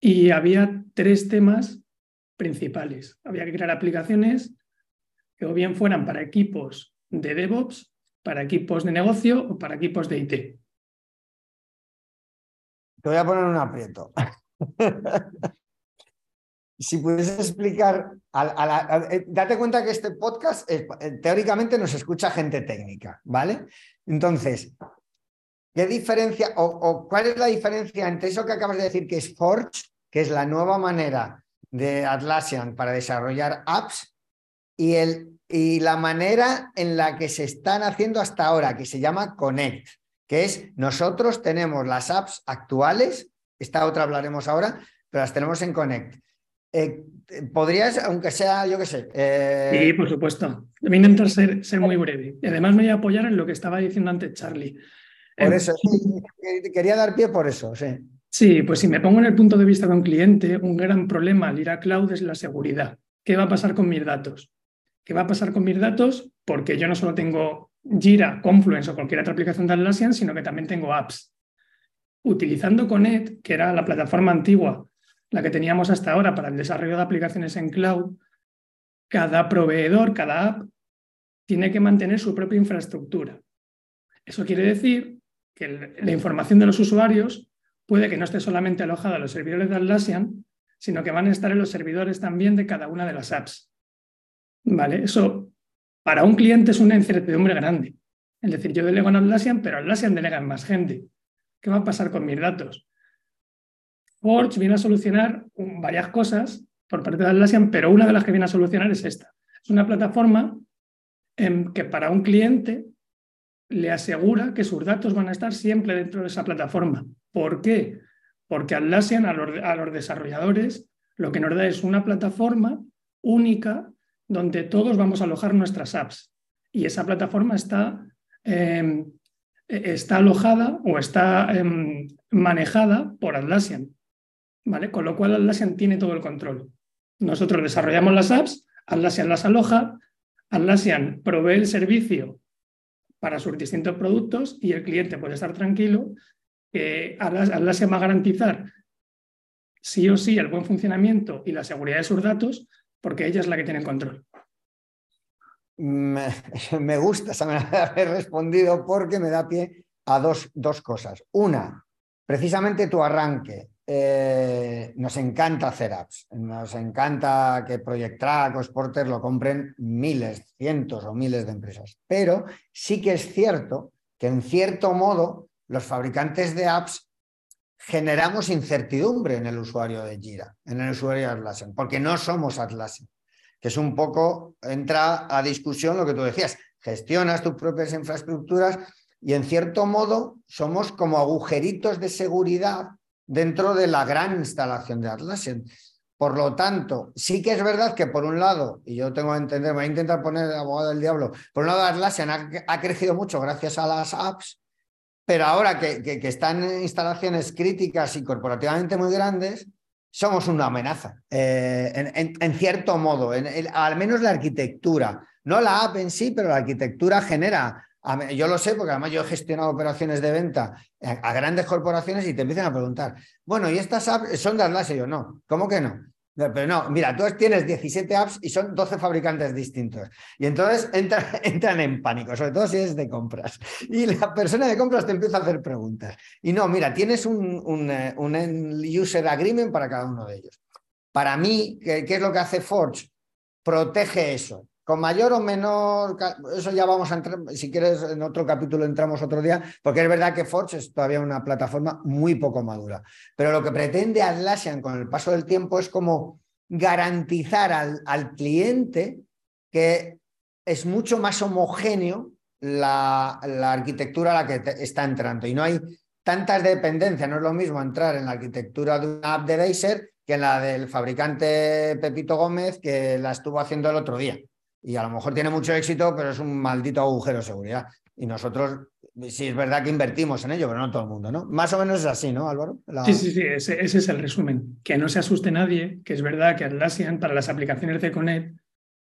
y había tres temas principales. Había que crear aplicaciones que o bien fueran para equipos de DevOps, para equipos de negocio o para equipos de IT. Te voy a poner un aprieto. si pudieses explicar, eh, date cuenta que este podcast eh, teóricamente nos escucha gente técnica, ¿vale? Entonces, ¿qué diferencia o, cuál es la diferencia entre eso que acabas de decir que es Forge, que es la nueva manera de Atlassian para desarrollar apps, y, el, y la manera en la que se están haciendo hasta ahora, que se llama Connect? Que es nosotros tenemos las apps actuales, esta otra hablaremos ahora, pero las tenemos en Connect. Eh, ¿Podrías, aunque sea, yo qué sé? Eh, sí, por supuesto. Voy a intentar ser, ser, muy breve. Y además me voy a apoyar en lo que estaba diciendo antes Charlie. Por eso, quería dar pie por eso, sí. Sí, pues si me pongo en el punto de vista de un cliente, un gran problema al ir a cloud es la seguridad. ¿Qué va a pasar con mis datos? ¿Qué va a pasar con mis datos? Porque yo no solo tengo Jira, Confluence o cualquier otra aplicación de Atlassian, sino que también tengo apps. Utilizando Connect, que era la plataforma antigua, la que teníamos hasta ahora para el desarrollo de aplicaciones en cloud, cada proveedor, cada app, tiene que mantener su propia infraestructura. Eso quiere decir que la información de los usuarios puede que no esté solamente alojada en los servidores de Atlassian, sino que van a estar en los servidores también de cada una de las apps. ¿Vale? Eso para un cliente es una incertidumbre grande. Es decir, yo delego en Atlassian, pero Atlassian delega en más gente. ¿Qué va a pasar con mis datos? Forge viene a solucionar varias cosas por parte de Atlassian, pero una de las que viene a solucionar es esta. Es una plataforma en que para un cliente le asegura que sus datos van a estar siempre dentro de esa plataforma. ¿Por qué? Porque Atlassian a los desarrolladores lo que nos da es una plataforma única donde todos vamos a alojar nuestras apps. Y esa plataforma está em, e-, está alojada o está em, manejada por Atlassian. ¿vale? Con lo cual Atlassian tiene todo el control. Nosotros desarrollamos las apps, Atlassian las aloja, Atlassian provee el servicio para sus distintos productos y el cliente puede estar tranquilo que Atlassian va a garantizar sí o sí el buen funcionamiento y la seguridad de sus datos porque ella es la que tiene control. Me, gusta haber respondido porque me da pie a dos, dos cosas. Una, precisamente tu arranque. Eh, nos encanta hacer apps, nos encanta que Project Track o Sporter lo compren miles, cientos o miles de empresas. Pero sí que es cierto que en cierto modo los fabricantes de apps generamos incertidumbre en el usuario de Jira, en el usuario de Atlassian, porque no somos Atlassian, que es un poco, entra a discusión lo que tú decías, gestionas tus propias infraestructuras y en cierto modo somos como agujeritos de seguridad dentro de la gran instalación de Atlassian. Por lo tanto, sí que es verdad que por un lado, y yo tengo que entender, voy a intentar poner abogado del diablo, por un lado Atlassian ha, crecido mucho gracias a las apps, pero ahora que, están en instalaciones críticas y corporativamente muy grandes, somos una amenaza, eh, en, cierto modo, al menos la arquitectura, no la app en sí, pero la arquitectura genera yo lo sé porque además yo he gestionado operaciones de venta a, grandes corporaciones y te empiezan a preguntar, bueno, ¿y estas apps son de Atlas? Y yo, no, ¿cómo que no? Pero no, mira, tú tienes 17 apps y son 12 fabricantes distintos. Y entonces entran en pánico, sobre todo si es de compras. Y la persona de compras te empieza a hacer preguntas. Y no, mira, tienes un, un, eh, un user agreement para cada uno de ellos. Para mí, ¿qué, ¿qué, es lo que hace Forge? Protege eso con mayor o menor, eso ya vamos a entrar, si quieres en otro capítulo entramos otro día, porque es verdad que Forge es todavía una plataforma muy poco madura. Pero lo que pretende Atlassian con el paso del tiempo es como garantizar al, cliente que es mucho más homogéneo la, arquitectura a la que está entrando. Y no hay tantas dependencias, no es lo mismo entrar en la arquitectura de una app de Dacer que en la del fabricante Pepito Gómez que la estuvo haciendo el otro día y a lo mejor tiene mucho éxito, pero es un maldito agujero de seguridad. Y nosotros, sí es verdad que invertimos en ello, pero no todo el mundo, ¿no? Más o menos es así, ¿no, Álvaro? Sí, sí, sí, ese, es el resumen. Que no se asuste nadie, que es verdad que Atlassian, para las aplicaciones de Connect,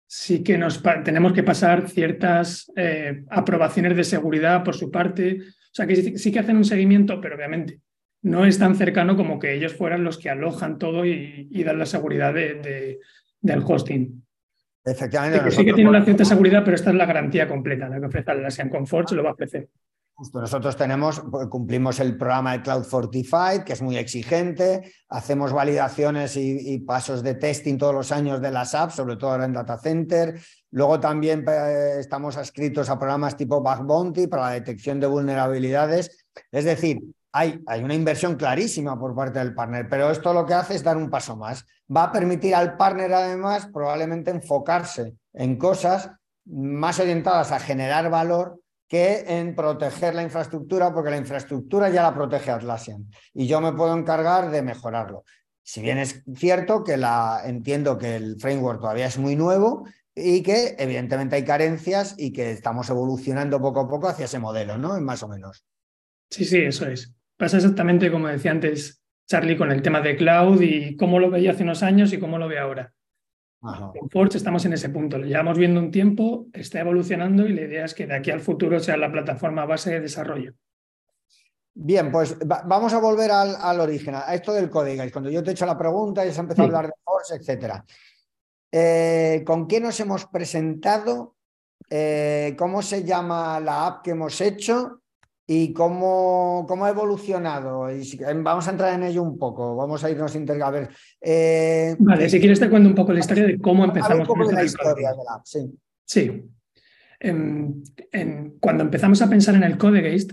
sí que nos tenemos que pasar ciertas eh, aprobaciones de seguridad por su parte. O sea, que sí, que hacen un seguimiento, pero obviamente no es tan cercano como que ellos fueran los que alojan todo y, dan la seguridad de, del hosting. Efectivamente. Sí, que tiene una cierta seguridad, pero esta es la garantía completa, la que ofrece Atlassian Comfort, se lo va a ofrecer. Justo, nosotros tenemos, pues, cumplimos el programa de Cloud Fortified, que es muy exigente, hacemos validaciones y, pasos de testing todos los años de las apps, sobre todo ahora en Data Center. Luego también eh, estamos adscritos a programas tipo Bug Bounty para la detección de vulnerabilidades. Es decir, hay, una inversión clarísima por parte del partner, pero esto lo que hace es dar un paso más. Va a permitir al partner además probablemente enfocarse en cosas más orientadas a generar valor que en proteger la infraestructura, porque la infraestructura ya la protege Atlassian y yo me puedo encargar de mejorarlo. Si bien es cierto que la, entiendo que el framework todavía es muy nuevo y que evidentemente hay carencias y que estamos evolucionando poco a poco hacia ese modelo, ¿no? Más o menos. Sí, sí, eso es. Pasa exactamente como decía antes Charlie con el tema de cloud y cómo lo veía hace unos años y cómo lo ve ahora. En Forge estamos en ese punto, lo llevamos viendo un tiempo, está evolucionando y la idea es que de aquí al futuro sea la plataforma base de desarrollo. Bien, pues vamos a volver al, origen, a esto del código. Cuando yo te he hecho la pregunta y se ha empezado a hablar de Forge, etc. Eh, ¿Con qué nos hemos presentado? Eh, ¿Cómo se llama la app que hemos hecho? Y cómo, cómo ha evolucionado. Y vamos a entrar en ello un poco, vamos a irnos a ver. Eh, vale, si quieres te cuento un poco la historia de cómo empezamos. Un poco de la historia de la, sí. Sí. cuando empezamos a pensar en el Codegeist,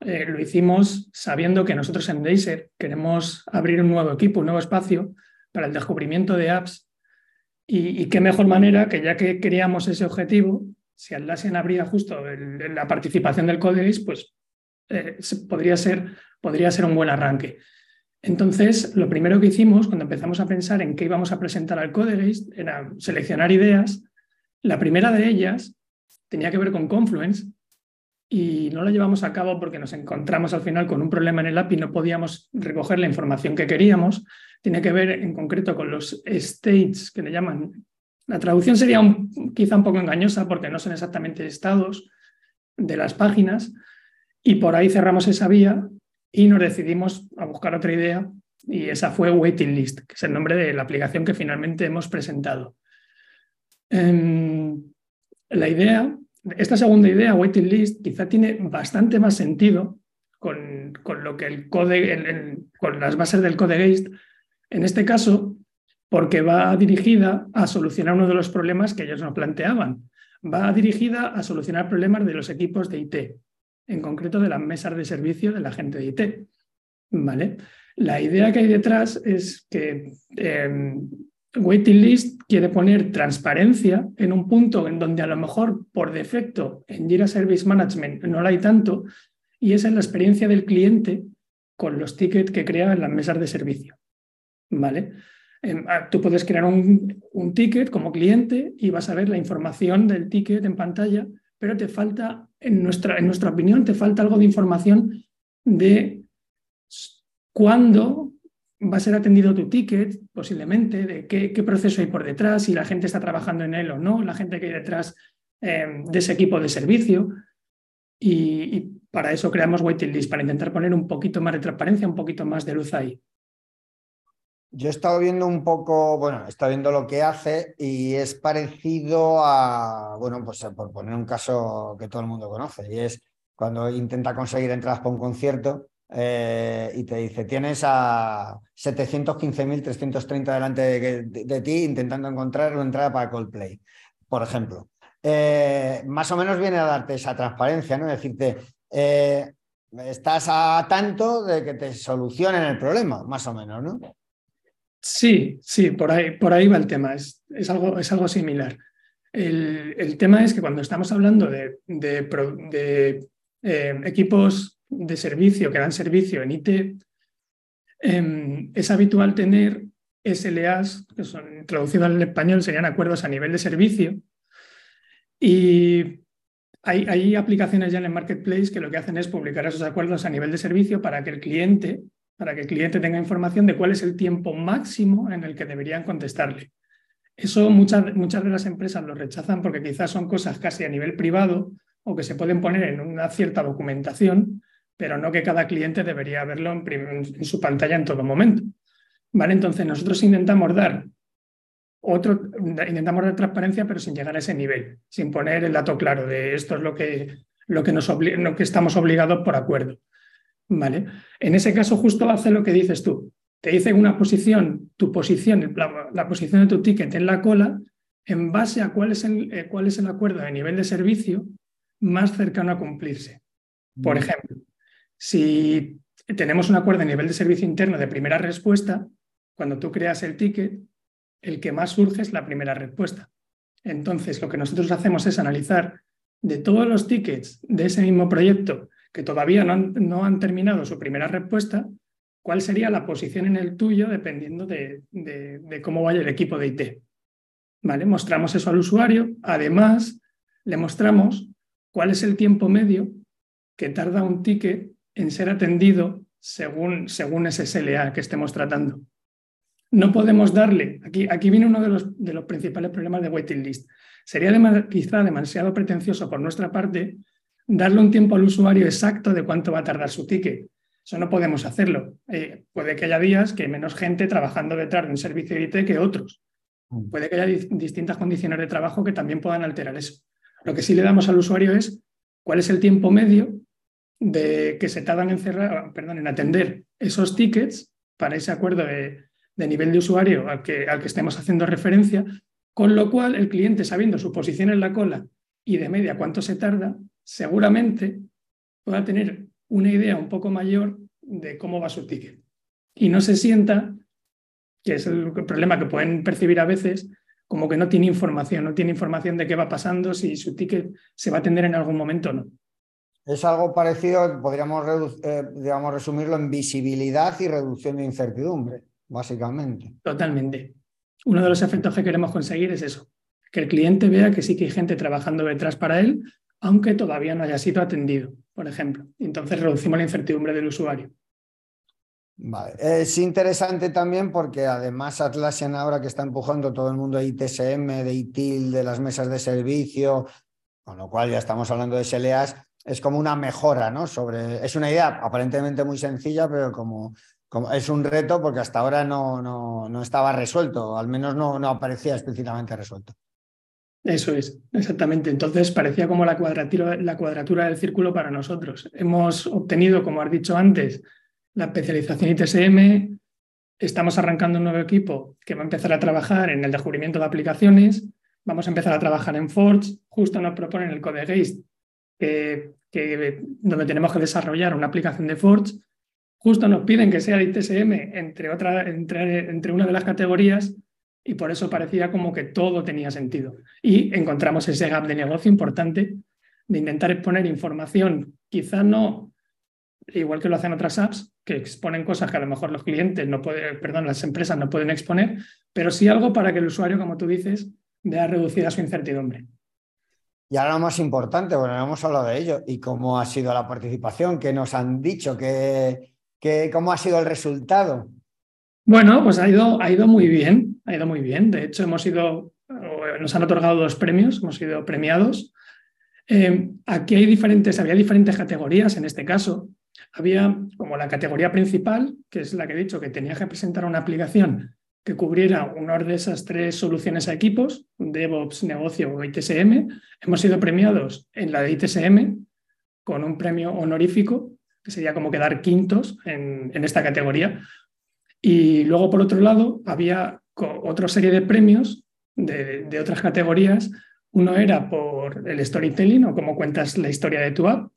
eh, lo hicimos sabiendo que nosotros en Dazer queremos abrir un nuevo equipo, un nuevo espacio para el descubrimiento de apps. Y, y qué mejor manera que ya que queríamos ese objetivo, si Atlassian abría justo la participación del Codegeist, pues eh, podría, ser, podría ser un buen arranque. Entonces, lo primero que hicimos cuando empezamos a pensar en qué íbamos a presentar al Codegeist era seleccionar ideas. La primera de ellas tenía que ver con Confluence y no lo llevamos a cabo porque nos encontramos al final con un problema en el API, no podíamos recoger la información que queríamos. Tiene que ver en concreto con los states que le llaman. La traducción sería quizá un poco engañosa porque no son exactamente estados de las páginas y por ahí cerramos esa vía y nos decidimos a buscar otra idea y esa fue Waiting List, que es el nombre de la aplicación que finalmente hemos presentado. Em, la idea esta segunda idea, waiting list, quizá tiene bastante más sentido con, lo que el code, con las bases del code Geist, en este caso, porque va dirigida a solucionar uno de los problemas que ellos nos planteaban. Va dirigida a solucionar problemas de los equipos de IT, en concreto de las mesas de servicio de la gente de IT. ¿Vale? La idea que hay detrás es que em, Waiting List quiere poner transparencia en un punto en donde a lo mejor por defecto en Jira Service Management no la hay tanto, y esa es la experiencia del cliente con los tickets que crea en las mesas de servicio. ¿Vale? Em, ah, tú puedes crear un ticket como cliente y vas a ver la información del ticket en pantalla, pero te falta, en nuestra, en nuestra opinión, te falta algo de información de cuándo va a ser atendido tu ticket, posiblemente, de qué, proceso hay por detrás, si la gente está trabajando en él o no, la gente que hay detrás em, de ese equipo de servicio. Y, para eso creamos waiting list, para intentar poner un poquito más de transparencia, un poquito más de luz ahí. Yo he estado viendo un poco, bueno, he estado viendo lo que hace y es parecido a, bueno, pues por poner un caso que todo el mundo conoce, y es cuando intenta conseguir entradas para un concierto, eh, y te dice, tienes a 715.330 delante de, ti intentando encontrar una entrada para Coldplay, por ejemplo. Eh, más o menos viene a darte esa transparencia, ¿no? Decirte, eh, estás a tanto de que te solucionen el problema, más o menos, ¿no? Sí, sí, por ahí, por ahí va el tema, es, es, algo, es algo, similar. El, tema es que cuando estamos hablando de, de equipos de servicio, que dan servicio en IT, em, es habitual tener SLAs, que son traducidos al español, serían acuerdos a nivel de servicio. Y hay, hay, aplicaciones ya en el marketplace que lo que hacen es publicar esos acuerdos a nivel de servicio para que el cliente, para que el cliente tenga información de cuál es el tiempo máximo en el que deberían contestarle. Eso muchas, muchas de las empresas lo rechazan porque quizás son cosas casi a nivel privado o que se pueden poner en una cierta documentación pero no que cada cliente debería verlo en, su pantalla en todo momento. ¿Vale? Entonces nosotros intentamos dar otro, intentamos dar transparencia, pero sin llegar a ese nivel, sin poner el dato claro de esto es lo que, lo que, nos lo que estamos obligados por acuerdo. ¿Vale? En ese caso justo hace lo que dices tú. Te dice una posición, tu posición, la, posición de tu ticket en la cola, en base a cuál es, el, eh, cuál es el acuerdo de nivel de servicio más cercano a cumplirse. Por ejemplo, si tenemos un acuerdo a nivel de servicio interno de primera respuesta, cuando tú creas el ticket, el que más surge es la primera respuesta. Entonces, lo que nosotros hacemos es analizar de todos los tickets de ese mismo proyecto que todavía no han, terminado su primera respuesta, cuál sería la posición en el tuyo dependiendo de, de cómo vaya el equipo de IT. ¿Vale? Mostramos eso al usuario. Además, le mostramos cuál es el tiempo medio que tarda un ticket en ser atendido según, según ese SLA que estemos tratando. No podemos darle, aquí, aquí viene uno de los, de los principales problemas de waiting list. Sería quizá demasiado pretencioso por nuestra parte darle un tiempo al usuario exacto de cuánto va a tardar su ticket. Eso no podemos hacerlo. Eh, puede que haya días que hay menos gente trabajando detrás de un servicio de IT que otros. Mm. Puede que haya distintas condiciones de trabajo que también puedan alterar eso. Lo que sí le damos al usuario es cuál es el tiempo medio de que se tardan en cerrar, perdón, en atender esos tickets para ese acuerdo de, nivel de usuario al que, al que estemos haciendo referencia, con lo cual el cliente, sabiendo su posición en la cola y de media cuánto se tarda, seguramente pueda tener una idea un poco mayor de cómo va su ticket. Y no se sienta, que es el problema que pueden percibir a veces, como que no tiene información, no tiene información de qué va pasando, si su ticket se va a atender en algún momento o no. Es algo parecido, podríamos eh, digamos, resumirlo en visibilidad y reducción de incertidumbre, básicamente. Totalmente. Uno de los efectos que queremos conseguir es eso, que el cliente vea que sí que hay gente trabajando detrás para él, aunque todavía no haya sido atendido, por ejemplo. Entonces reducimos la incertidumbre del usuario. Vale. Es interesante también porque además Atlassian ahora que está empujando todo el mundo de ITSM, de ITIL, de las mesas de servicio, con lo cual ya estamos hablando de SLAs, es como una mejora, ¿no? Sobre, es una idea aparentemente muy sencilla, pero como, como es un reto porque hasta ahora no, no, no estaba resuelto, al menos no, no aparecía explícitamente resuelto. Eso es, exactamente. Entonces parecía como la cuadratura, del círculo para nosotros. Hemos obtenido, como has dicho antes, la especialización ITSM, estamos arrancando un nuevo equipo que va a empezar a trabajar en el descubrimiento de aplicaciones, vamos a empezar a trabajar en Forge, justo nos proponen el Code Geist, que, donde tenemos que desarrollar una aplicación de Forge, justo nos piden que sea de ITSM entre, otra, entre una de las categorías y por eso parecía como que todo tenía sentido. Y encontramos ese gap de negocio importante de intentar exponer información, quizá no igual que lo hacen otras apps, que exponen cosas que a lo mejor los clientes no pueden, perdón, las empresas no pueden exponer, pero sí algo para que el usuario, como tú dices, vea reducida su incertidumbre. Y ahora lo más importante, bueno, hemos hablado de ello, y cómo ha sido la participación, qué nos han dicho, que, cómo ha sido el resultado. Bueno, pues ha ido, ha ido muy bien, ha ido muy bien. De hecho, hemos ido, nos han otorgado dos premios, hemos sido premiados. Eh, aquí hay diferentes, había diferentes categorías en este caso. Había como la categoría principal, que es la que he dicho, que tenía que presentar una aplicación que cubriera una de esas tres soluciones a equipos, DevOps, negocio o ITSM. Hemos sido premiados en la de ITSM con un premio honorífico, que sería como quedar quintos en, esta categoría. Y luego, por otro lado, había otra serie de premios de, otras categorías. Uno era por el storytelling o cómo cuentas la historia de tu app,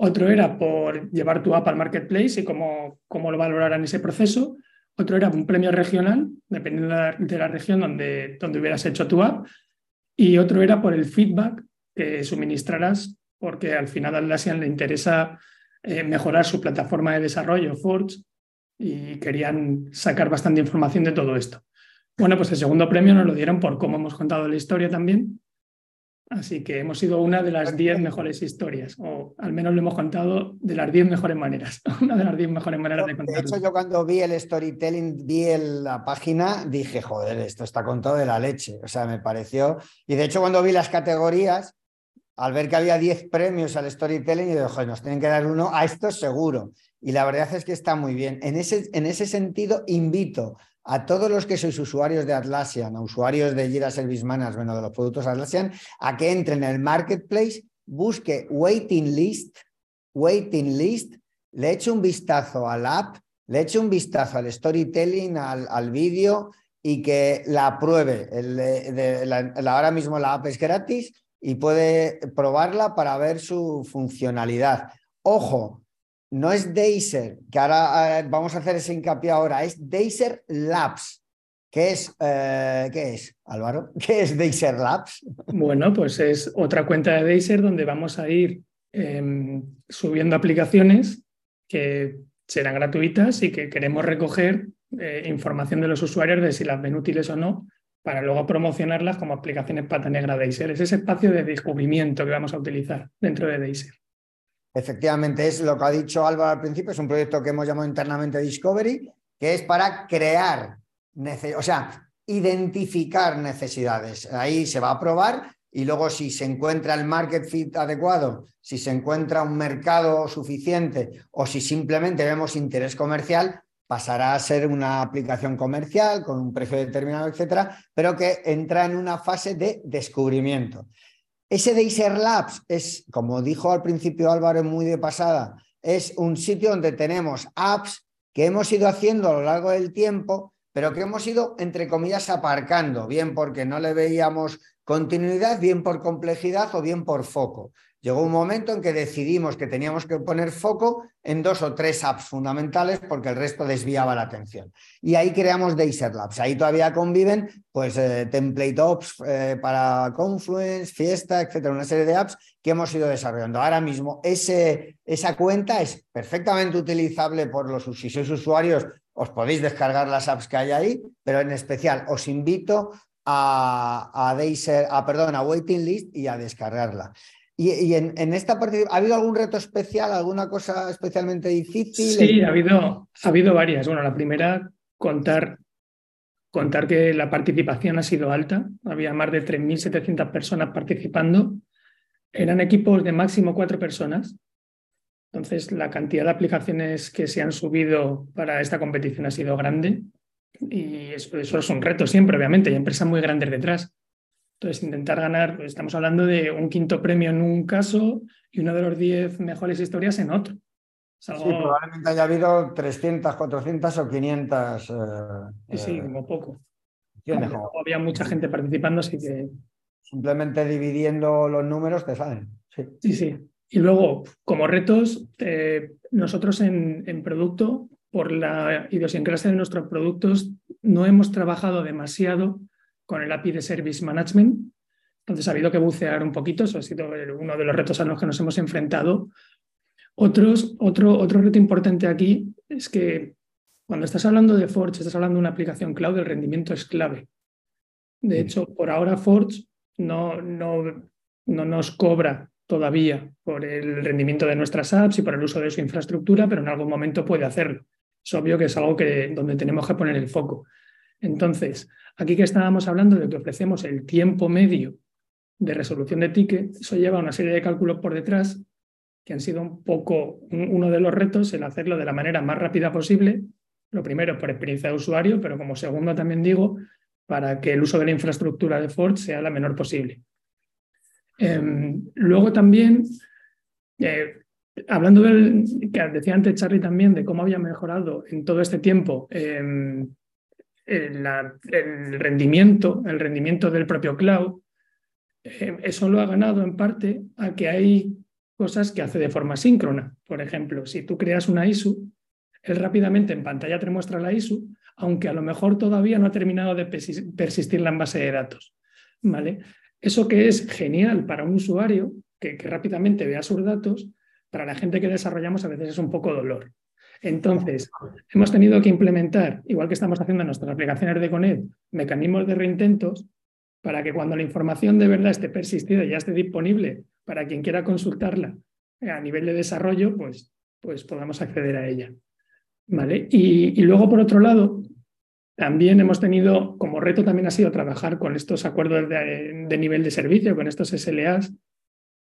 otro era por llevar tu app al marketplace y cómo, cómo lo valorarán ese proceso. Otro era un premio regional, dependiendo de la, región donde, donde hubieras hecho tu app. Y otro era por el feedback que suministrarás, porque al final a Atlassian le interesa eh, mejorar su plataforma de desarrollo, Forge, y querían sacar bastante información de todo esto. Bueno, pues el segundo premio nos lo dieron por cómo hemos contado la historia también Así que hemos sido una de las 10 mejores historias, o al menos lo hemos contado de las 10 mejores maneras, una de las 10 mejores maneras de contarlo. De hecho, yo cuando vi el storytelling, vi la página, dije, joder, esto está contado de la leche. O sea, me pareció. Y de hecho, cuando vi las categorías, al ver que había 10 premios al storytelling, dije, joder, nos tienen que dar uno a esto seguro. Y la verdad es que está muy bien. En ese, en ese sentido, invito a todos los que sois usuarios de Atlassian, a usuarios de Jira Service Management o de los productos Atlassian, a que entren en el marketplace, busque waiting list, waiting list, le eche un vistazo al app, le eche un vistazo al storytelling, al, vídeo y que la pruebe. ahora mismo la app es gratis y puede probarla para ver su funcionalidad. Ojo, no es Deiser, que ahora vamos a hacer ese hincapié ahora, es Deiser Labs. ¿Qué es, eh, ¿Qué es, Álvaro? ¿Qué es Deiser Labs? Bueno, pues es otra cuenta de Deiser donde vamos a ir em, subiendo aplicaciones que serán gratuitas y que queremos recoger eh, información de los usuarios de si las ven útiles o no para luego promocionarlas como aplicaciones pata negra Deiser. Es ese espacio de descubrimiento que vamos a utilizar dentro de Deiser. Efectivamente, es lo que ha dicho Álvaro al principio, es un proyecto que hemos llamado internamente Discovery, que es para crear, o sea, identificar necesidades. Ahí se va a probar y luego si se encuentra el market fit adecuado, si se encuentra un mercado suficiente o si simplemente vemos interés comercial, pasará a ser una aplicación comercial con un precio determinado, etcétera, pero que entra en una fase de descubrimiento. Ese Deiser Labs es, como dijo al principio Álvaro muy de pasada, es un sitio donde tenemos apps que hemos ido haciendo a lo largo del tiempo, pero que hemos ido, entre comillas, aparcando, bien porque no le veíamos continuidad, bien por complejidad o bien por foco. Llegó un momento en que decidimos que teníamos que poner foco en dos o tres apps fundamentales porque el resto desviaba la atención. Y ahí creamos Deiser Labs. Ahí todavía conviven pues, eh, Template Ops eh, para Confluence, Fiesta, etcétera, una serie de apps que hemos ido desarrollando. Ahora mismo esa cuenta es perfectamente utilizable por los si sois usuarios, os podéis descargar las apps que hay ahí, pero en especial os invito a, a, a perdón, a Waiting List y a descargarla. Y, en, esta parte, ¿ha habido algún reto especial, alguna cosa especialmente difícil? Sí, ha habido, ha habido varias. Bueno, la primera, contar, contar que la participación ha sido alta. Había más de 3.700 personas participando. Eran equipos de máximo cuatro personas. Entonces, la cantidad de aplicaciones que se han subido para esta competición ha sido grande. Y eso, eso es un reto siempre, obviamente. Hay empresas muy grandes detrás. Entonces, intentar ganar, pues, estamos hablando de un quinto premio en un caso y uno de los diez mejores historias en otro. Sí, probablemente haya habido 300, 400 o 500. Eh, sí, como poco. había mucha gente participando, así que. Simplemente dividiendo los números te salen. Sí, sí. sí. Y luego, como retos, eh, nosotros en, en producto, por la idiosincrasia de nuestros productos, no hemos trabajado demasiado con el API de Service Management. Entonces ha habido que bucear un poquito, eso ha sido uno de los retos a los que nos hemos enfrentado. Otros, otro, otro reto importante aquí es que cuando estás hablando de Forge, estás hablando de una aplicación cloud, el rendimiento es clave. De hecho, por ahora Forge no, no, no nos cobra todavía por el rendimiento de nuestras apps y por el uso de su infraestructura, pero en algún momento puede hacerlo. Es obvio que es algo que, donde tenemos que poner el foco. Entonces, aquí que estábamos hablando de que ofrecemos el tiempo medio de resolución de ticket, eso lleva una serie de cálculos por detrás que han sido un poco uno de los retos, el hacerlo de la manera más rápida posible. Lo primero, por experiencia de usuario, pero como segundo también digo, para que el uso de la infraestructura de Ford sea la menor posible. Em, luego también, eh, hablando del que decía antes Charlie también, de cómo había mejorado en todo este tiempo el rendimiento, el rendimiento del propio cloud, eh, eso lo ha ganado en parte a que hay cosas que hace de forma síncrona. Por ejemplo, si tú creas una ISU, él rápidamente en pantalla te muestra la ISU, aunque a lo mejor todavía no ha terminado de persistirla en base de datos. ¿Vale? Eso que es genial para un usuario que rápidamente vea sus datos, para la gente que desarrollamos a veces es un poco dolor. Entonces, hemos tenido que implementar, igual que estamos haciendo en nuestras aplicaciones de Coned, mecanismos de reintentos para que cuando la información de verdad esté persistida y ya esté disponible para quien quiera consultarla a nivel de desarrollo, pues, pues podamos acceder a ella. ¿Vale? Y, luego, por otro lado, también hemos tenido, como reto también ha sido trabajar con estos acuerdos de, de nivel de servicio, con estos SLAs,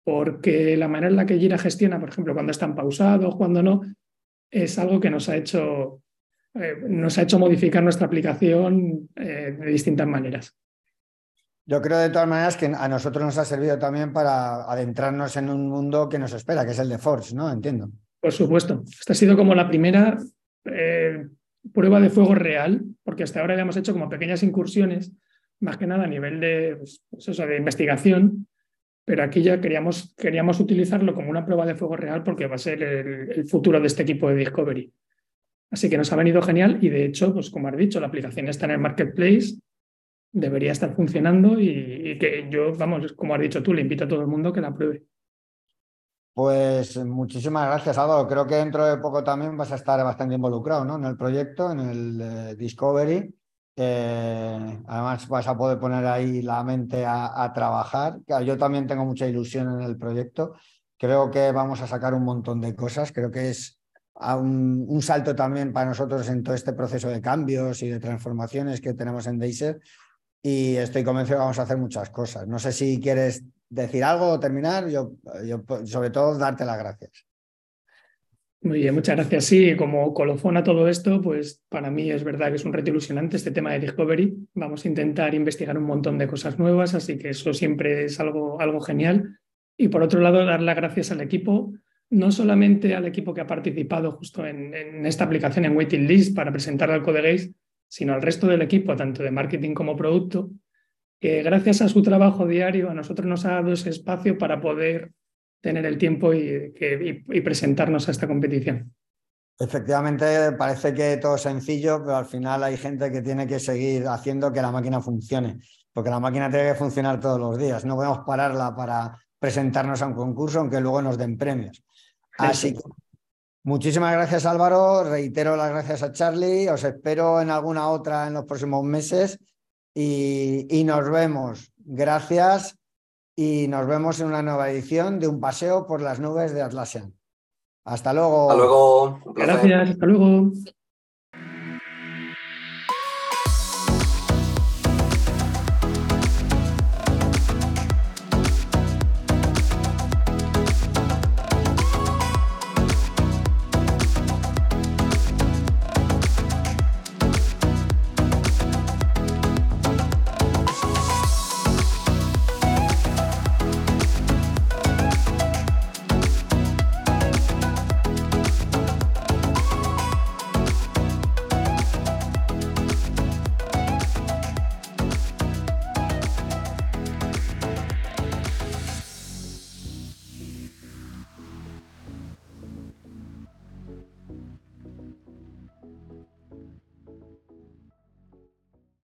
porque la manera en la que Gira gestiona, por ejemplo, cuando están pausados, cuando no, es algo que nos ha hecho, eh, nos ha hecho modificar nuestra aplicación eh, de distintas maneras. Yo creo de todas maneras que a nosotros nos ha servido también para adentrarnos en un mundo que nos espera, que es el de Forge, ¿no? Entiendo. Por supuesto. Esta ha sido como la primera eh, prueba de fuego real, porque hasta ahora ya hemos hecho como pequeñas incursiones, más que nada a nivel de, pues, de investigación, pero aquí ya queríamos, queríamos utilizarlo como una prueba de fuego real porque va a ser el, futuro de este equipo de Discovery. Así que nos ha venido genial y de hecho, pues como has dicho, la aplicación está en el marketplace, debería estar funcionando y, que yo, vamos, como has dicho tú, le invito a todo el mundo que la pruebe. Pues muchísimas gracias, Álvaro. Creo que dentro de poco también vas a estar bastante involucrado ¿no? en el proyecto, en el Discovery. Eh, además vas a poder poner ahí la mente a, trabajar. Yo también tengo mucha ilusión en el proyecto. Creo que vamos a sacar un montón de cosas. Creo que es un, salto también para nosotros en todo este proceso de cambios y de transformaciones que tenemos en Deiser. Y estoy convencido que vamos a hacer muchas cosas. No sé si quieres decir algo o terminar. yo sobre todo, darte las gracias. Muy bien, muchas gracias. Sí, como colofón a todo esto, pues para mí es verdad que es un reto ilusionante este tema de Discovery. Vamos a intentar investigar un montón de cosas nuevas, así que eso siempre es algo, algo genial. Y por otro lado, dar las gracias al equipo, no solamente al equipo que ha participado justo en, esta aplicación en Waiting List para presentar al Codegaze, sino al resto del equipo, tanto de marketing como producto, que gracias a su trabajo diario a nosotros nos ha dado ese espacio para poder tener el tiempo y, presentarnos a esta competición. Efectivamente, parece que todo es sencillo, pero al final hay gente que tiene que seguir haciendo que la máquina funcione, porque la máquina tiene que funcionar todos los días. No podemos pararla para presentarnos a un concurso, aunque luego nos den premios. Así que muchísimas gracias Álvaro, reitero las gracias a Charlie, os espero en alguna otra en los próximos meses y nos vemos. Gracias y nos vemos en una nueva edición de un paseo por las nubes de Atlassian. Hasta luego. Hasta luego. Gracias, hasta luego.